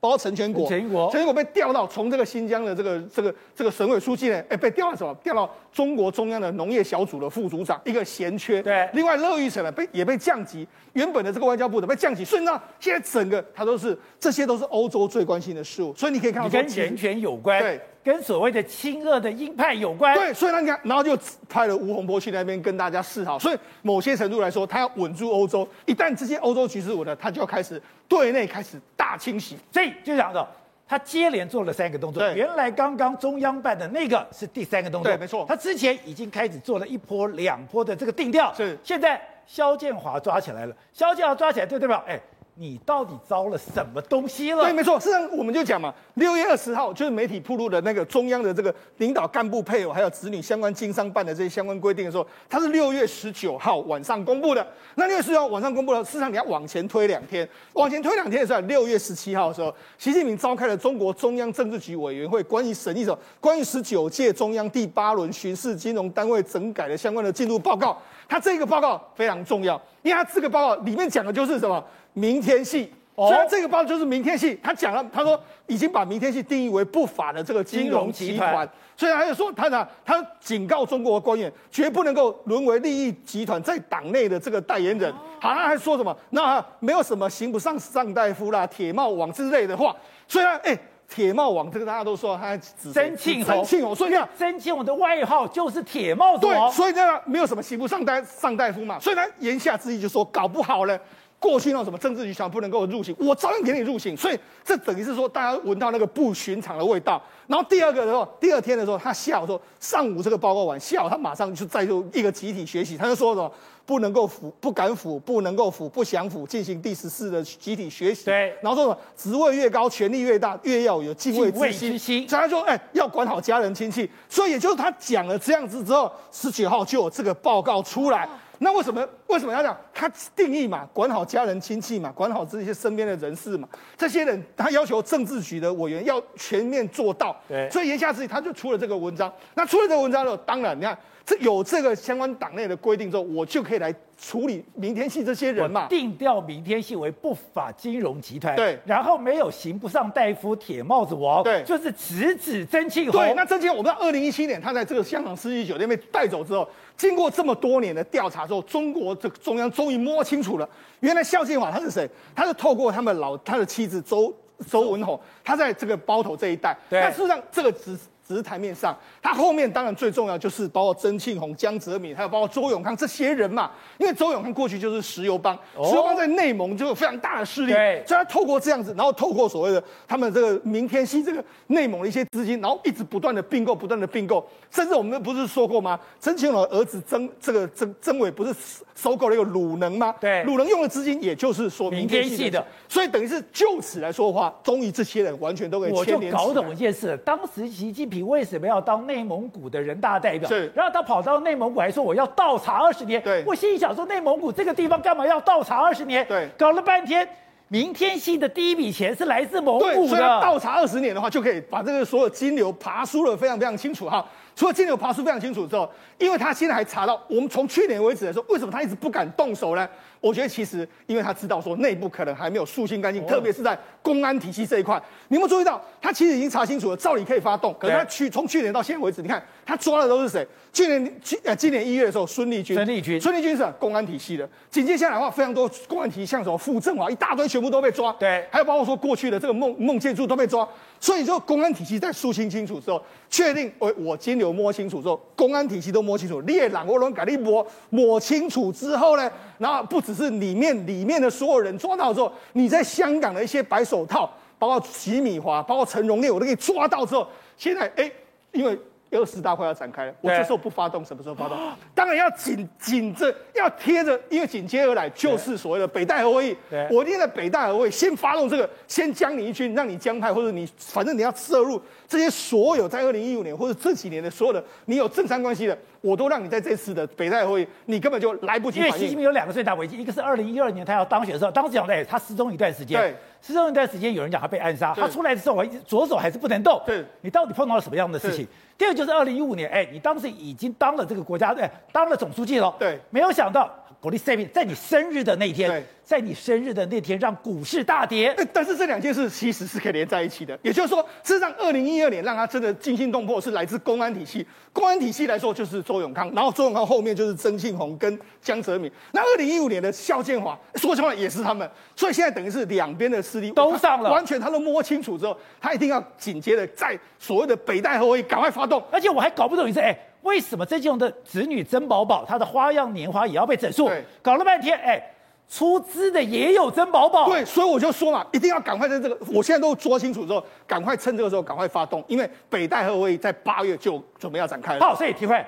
包括陈全国，陈全国，陈全国被调到从这个新疆的这个这个这个省委书记呢，哎，被调到什么？调到中国中央的农业小组的副组长，一个闲缺。对。另外，乐玉成呢被也被降级，原本的这个外交部的被降级，所以呢，现在整个他都是这些都是欧洲最关心的事物，所以你可以看到跟人权有关。对。跟所谓的亲俄的鹰派有关，对，所以他你看，然后就派了吴洪波去那边跟大家示好，所以某些程度来说，他要稳住欧洲。一旦这些欧洲局势稳了，他就要开始对内开始大清洗。所以就讲到，他接连做了三个动作。原来刚刚中央办的那个是第三个动作，对，没错。他之前已经开始做了一波、两波的这个定调，是。现在肖建华抓起来了，肖建华抓起来，对对吧？哎。你到底招了什么东西了？对，没错，事实上我们就讲嘛，六月二十号就是媒体披露的那个中央的这个领导干部配偶还有子女相关经商办的这些相关规定的时候，它是六月十九号晚上公布的。那六月十九号晚上公布了，事实上你要往前推两天，往前推两天的时候，六月十七号的时候，习近平召开了中国中央政治局委员会，关于审议的？关于十九届中央第八轮巡视金融单位整改的相关的进度报告。它这个报告非常重要，因为他这个报告里面讲的就是什么？明天系，所以这个报告就是明天系。他讲了，他说已经把明天系定义为不法的这个金融集团，所以他就说他呢，他警告中国官员绝不能够沦为利益集团在党内的这个代言人。好，他还说什么？那没有什么刑不上上大夫啦、铁帽网之类的话。所以呢，哎，铁帽王这个大家都说他指曾庆红，曾庆红，所以你看曾庆红的外号就是铁帽子。对，所以呢，没有什么刑不上大上大夫嘛。所以他言下之意就说搞不好呢。过去那种什么政治局想不能够入刑，我照样给你入刑，所以这等于是说大家闻到那个不寻常的味道。然后第二个的时候，第二天的时候，他下午说上午这个报告完，下午他马上就再做一个集体学习，他就说什么不能够腐，不敢腐，不能够腐，不想腐，进行第十四的集体学习。对，然后说什么职位越高，权力越大，越要有敬畏之心。之心所以他说，哎，要管好家人亲戚。所以也就是他讲了这样子之后，十九号就有这个报告出来。那为什么为什么要讲他定义嘛？管好家人亲戚嘛，管好这些身边的人士嘛。这些人他要求政治局的委员要全面做到。对，所以言下之意，他就出了这个文章。那出了这个文章之后，当然你看这有这个相关党内的规定之后，我就可以来处理明天系这些人嘛。定调明天系为不法金融集团。对，然后没有刑不上大夫铁帽子王。对，就是直指曾庆红。对，那曾庆红，我们知道二零一七年他在这个香港世纪酒店被带走之后。经过这么多年的调查之后，中国这个中央终于摸清楚了，原来肖建华他是谁？他是透过他们老他的妻子周周文红，他在这个包头这一带。对，那事实上这个只。只是台面上，他后面当然最重要就是包括曾庆红、江泽民，还有包括周永康这些人嘛。因为周永康过去就是石油帮，哦、石油帮在内蒙就有非常大的势力，对所以他透过这样子，然后透过所谓的他们这个明天系这个内蒙的一些资金，然后一直不断的并购，不断的并购，甚至我们不是说过吗？曾庆红的儿子曾这个曾曾伟不是收购了一个鲁能吗？对，鲁能用的资金也就是说明天系的，所以等于是就此来说的话，终于这些人完全都给牵连。我就搞懂一件事，当时习近平为什么要当？内蒙古的人大代表，是，然后他跑到内蒙古还说我要倒查二十年，对，我心里想说内蒙古这个地方干嘛要倒查二十年？对，搞了半天，明天系的第一笔钱是来自蒙古的，所以倒查二十年的话，就可以把这个所有金流爬梳的非常非常清楚哈。除了金流爬梳非常清楚之后，因为他现在还查到，我们从去年为止来说，为什么他一直不敢动手呢？我觉得其实因为他知道说内部可能还没有肃清干净，特别是在公安体系这一块，你有没有注意到？他其实已经查清楚了，照理可以发动，可是他去从去年到现在为止，你看他抓的都是谁？去年去呃今年一月的时候，孙立军，孙立军，孙立军是公安体系的，紧接下来的话，非常多公安体系，像什么傅政华一大堆，全部都被抓，对，还有包括说过去的这个孟孟建柱都被抓，所以就公安体系在肃清清楚之后，确定我我金流摸清楚之后，公安体系都摸清楚，列朗我拢给你摸摸清楚之后呢，然后不只是里面里面的所有人抓到之后，你在香港的一些白手套，包括齐米华，包括陈荣烈，我都给你抓到之后，现在哎，因为。二十大会要展开了，我这时候不发动，什么时候发动？当然要紧紧着，要贴着，因为紧接而来就是所谓的北戴河会议。我一定在北戴河会议先发动这个，先将你一军，让你江派或者你，反正你要涉入这些所有在二零一五年或者这几年的所有的你有政商关系的，我都让你在这次的北戴河会议，你根本就来不及。因为习近平有两个最大危机，一个是二零一二年他要当选的时候，当时讲的他失踪一段时间。对失踪一段时间，有人讲他被暗杀，他出来的时候，我左手还是不能动。对，你到底碰到了什么样的事情？第二个就是二零一五年，哎，你当时已经当了这个国家队，当了总书记了。对，没有想到。国立 saving 在你生日的那天，在你生日的那天让股市大跌。但是这两件事其实是可以连在一起的，也就是说，事实上，二零一二年让他真的惊心动魄是来自公安体系。公安体系来说就是周永康，然后周永康后面就是曾庆红跟江泽民。那二零一五年的肖建华，说实话也是他们。所以现在等于是两边的势力都上了，完全他都摸清楚之后，他一定要紧接着在所谓的北戴河会赶快发动。而且我还搞不懂一次，哎。为什么曾庆红的子女曾宝宝，他的花样年华也要被整肃？搞了半天，哎，出资的也有曾宝宝。对，所以我就说嘛，一定要赶快在这个，我现在都说清楚之后，赶快趁这个时候赶快发动，因为北戴河会议在八月就准备要展开了。好，所以体会，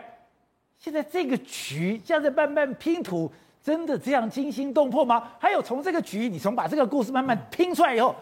现在这个局像在慢慢拼图，真的这样惊心动魄吗？还有从这个局，你从把这个故事慢慢拼出来以后，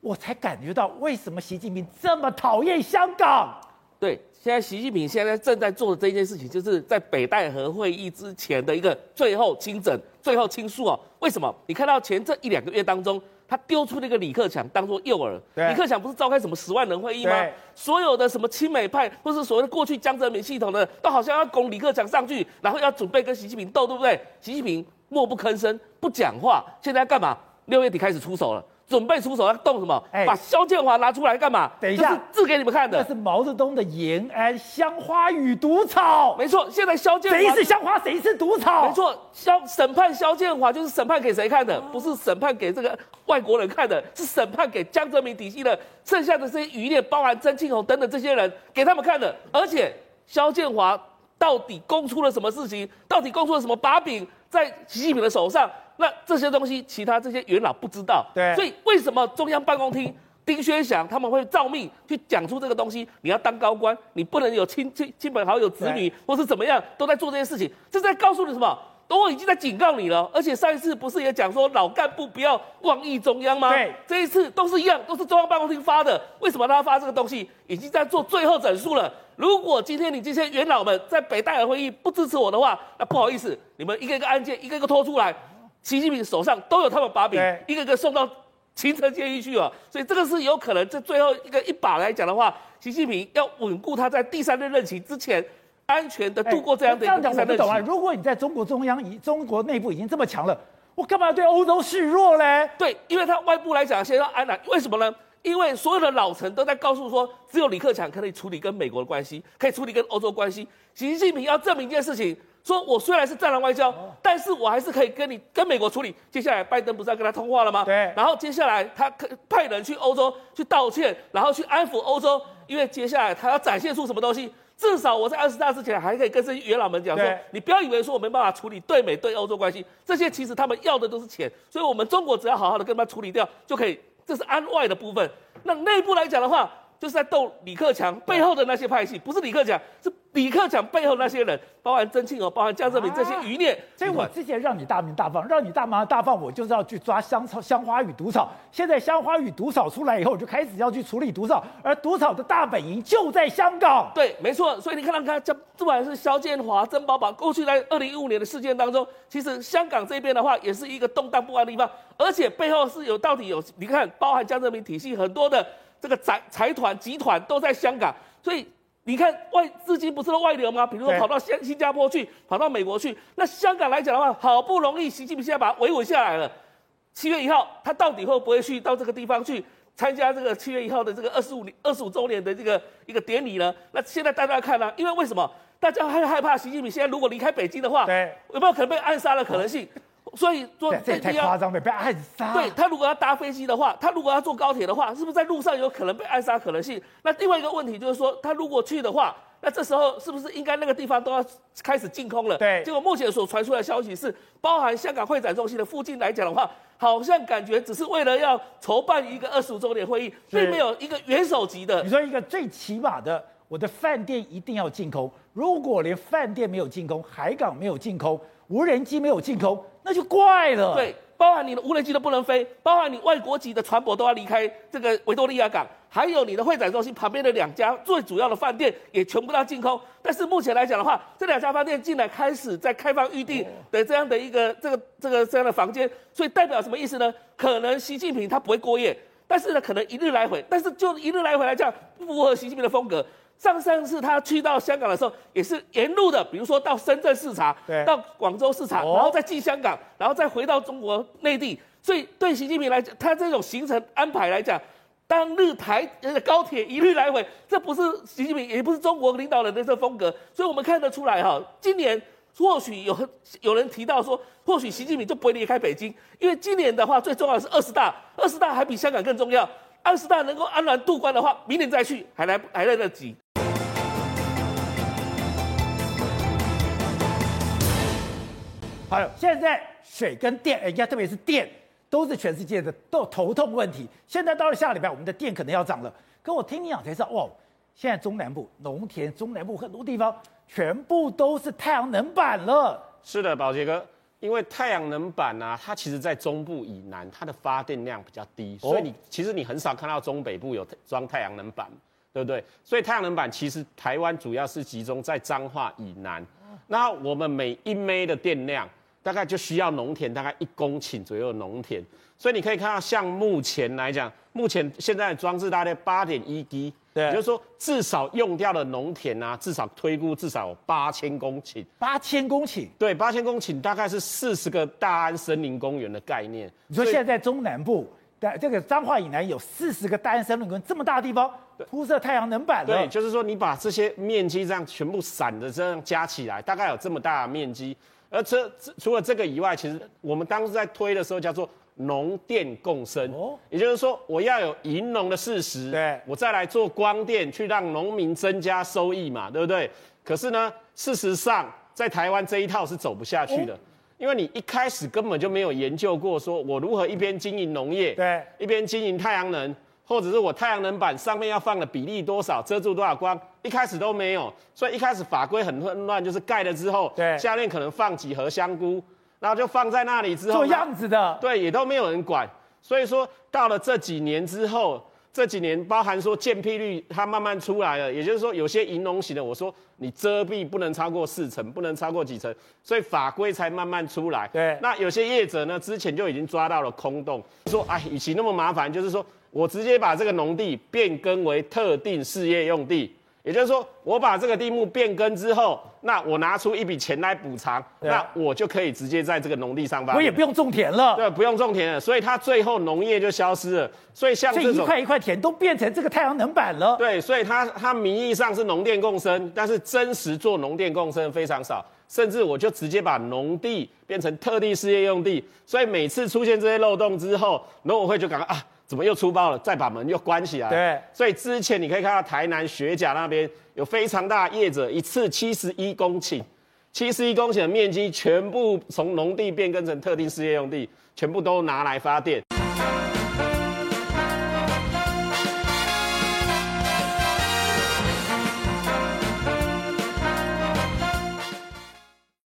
我才感觉到为什么习近平这么讨厌香港。对。现在习近平现在正在做的这件事情，就是在北戴河会议之前的一个最后清整、最后清肃哦。为什么？你看到前这一两个月当中，他丢出那个李克强当做诱饵。李克强不是召开什么十万人会议吗？所有的什么亲美派，或是所谓的过去江泽民系统的，都好像要拱李克强上去，然后要准备跟习近平斗，对不对？习近平默不吭声，不讲话。现在要干嘛？六月底开始出手了。准备出手要动什么？哎，把肖建华拿出来干嘛？等一下，字给你们看的。这是毛泽东的延安香花与毒草。没错，现在肖建华谁是香花，谁是毒草？没错，肖审判肖建华就是审判给谁看的？不是审判给这个外国人看的，是审判给江泽民体系的剩下的这些余孽，包含曾庆红等等这些人给他们看的。而且肖建华到底供出了什么事情？到底供出了什么把柄在习近平的手上？那这些东西，其他这些元老不知道，对，所以为什么中央办公厅丁薛祥他们会照命去讲出这个东西？你要当高官，你不能有亲亲亲朋好友、子女或是怎么样都在做这些事情，这在告诉你什么？都已经在警告你了。而且上一次不是也讲说老干部不要妄议中央吗？对，这一次都是一样，都是中央办公厅发的。为什么他发这个东西？已经在做最后整肃了。如果今天你这些元老们在北戴河会议不支持我的话，那不好意思，你们一个一个案件一个一个拖出来。习近平手上都有他们把柄，一个个送到秦城监狱去了，所以这个是有可能。这最后一个一把来讲的话，习近平要稳固他在第三任任期之前安全的度过这样的一个第三任期。这样讲我不懂啊，如果你在中国中央、以中国内部已经这么强了，我干嘛要对欧洲示弱嘞？对，因为他外部来讲先要安南，为什么呢？因为所有的老臣都在告诉说，只有李克强可以处理跟美国的关系，可以处理跟欧洲关系。习近平要证明一件事情。说我虽然是战狼外交，但是我还是可以跟你跟美国处理。接下来拜登不是要跟他通话了吗？对。然后接下来他可派人去欧洲去道歉，然后去安抚欧洲，因为接下来他要展现出什么东西？至少我在二十大之前还可以跟这些元老们讲说，你不要以为说我没办法处理对美对欧洲关系，这些其实他们要的都是钱，所以我们中国只要好好的跟他处理掉就可以，这是安外的部分。那内部来讲的话。就是在斗李克强背后的那些派系，不是李克强，是李克强背后那些人，包含曾庆娥，包含江泽民这些余孽。所以我之前让你大鸣大放，让你大骂大放，我就是要去抓香草、香花与毒草。现在香花与毒草出来以后，我就开始要去处理毒草，而毒草的大本营就在香港。对，没错。所以你看到他这不管是肖建华、曾宝宝，过去在二零一五年的事件当中，其实香港这边的话也是一个动荡不安的地方，而且背后是有到底有，你看包含江泽民体系很多的。这个财财团集团都在香港，所以你看外资金不是都外流吗？比如说跑到新新加坡去，跑到美国去。那香港来讲的话，好不容易习近平现在把它维稳下来了。七月一号，他到底会不会去到这个地方去参加这个七月一号的这个二十五年二十五周年的这个一个典礼呢？那现在大家看呢、啊？因为为什么大家还害怕习近平现在如果离开北京的话，对，有没有可能被暗杀的可能性？所以说这太夸张了，被暗杀。对，他如果要搭飞机的话，他如果要坐高铁的话，是不是在路上有可能被暗杀可能性？那另外一个问题就是说，他如果去的话，那这时候是不是应该那个地方都要开始净空了？对。结果目前所传出来的消息是，包含香港会展中心的附近来讲的话，好像感觉只是为了要筹办一个二十五周年会议，并没有一个元首级的。你说一个最起码的，我的饭店一定要净空。如果连饭店没有净空，海港没有净空，无人机没有净空。那就怪了。对，包含你的无人机都不能飞，包含你外国籍的船舶都要离开这个维多利亚港，还有你的会展中心旁边的两家最主要的饭店也全部都要净空。但是目前来讲的话，这两家饭店进来开始在开放预定的这样的一个这个这个这样的房间，所以代表什么意思呢？可能习近平他不会过夜，但是呢，可能一日来回，但是就一日来回来讲，不符合习近平的风格。上上次他去到香港的时候，也是沿路的，比如说到深圳视察，对，到广州视察，然后再进香港，然后再回到中国内地。所以对习近平来讲，他这种行程安排来讲，当日台高铁一律来回，这不是习近平，也不是中国领导人的这风格。所以我们看得出来哈，今年或许有有人提到说，或许习近平就不会离开北京，因为今年的话最重要的是二十大，二十大还比香港更重要。二十大能够安然度关的话，明年再去还来还来得及。还有现在水跟电，人家特别是电，都是全世界的都头痛问题。现在到了下礼拜，我们的电可能要涨了。可我听你讲才知道，哇，现在中南部农田、中南部很多地方全部都是太阳能板了。是的，宝杰哥，因为太阳能板呢、啊，它其实在中部以南，它的发电量比较低，所以你其实你很少看到中北部有装太阳能板，对不对？所以太阳能板其实台湾主要是集中在彰化以南。那我们每一枚的电量。大概就需要农田大概一公顷左右的农田，所以你可以看到，像目前来讲，目前现在的装置大概八点一 G，对，也就是说至少用掉的农田啊，至少推估至少有八千公顷。八千公顷？对，八千公顷大概是四十个大安森林公园的概念。你说现在在中南部的这个彰化以南有四十个大安森林公园这么大的地方，铺设太阳能板了。对，就是说你把这些面积这样全部散的这样加起来，大概有这么大的面积。而这除了这个以外，其实我们当时在推的时候叫做农电共生，哦，也就是说我要有银农的事实，对，我再来做光电去让农民增加收益嘛，对不对？可是呢，事实上在台湾这一套是走不下去的，因为你一开始根本就没有研究过，说我如何一边经营农业，对，一边经营太阳能。或者是我太阳能板上面要放的比例多少，遮住多少光，一开始都没有，所以一开始法规很混乱，就是盖了之后，对，下面可能放几盒香菇，然后就放在那里之后，做样子的，对，也都没有人管。所以说到了这几年之后，这几年包含说建蔽率它慢慢出来了，也就是说有些银龙型的，我说你遮蔽不能超过四层，不能超过几层，所以法规才慢慢出来。对，那有些业者呢，之前就已经抓到了空洞，说哎，与其那么麻烦，就是说。我直接把这个农地变更为特定事业用地，也就是说，我把这个地目变更之后，那我拿出一笔钱来补偿，那我就可以直接在这个农地上发。我也不用种田了，对，不用种田了，所以它最后农业就消失了。所以像这种一块一块田都变成这个太阳能板了。对，所以它它名义上是农电共生，但是真实做农电共生非常少，甚至我就直接把农地变成特定事业用地。所以每次出现这些漏洞之后，农委会就赶快啊。怎么又出包了？再把门又关起来。对，所以之前你可以看到台南学甲那边有非常大的业者，一次七十一公顷，七十一公顷的面积全部从农地变更成特定事业用地，全部都拿来发电。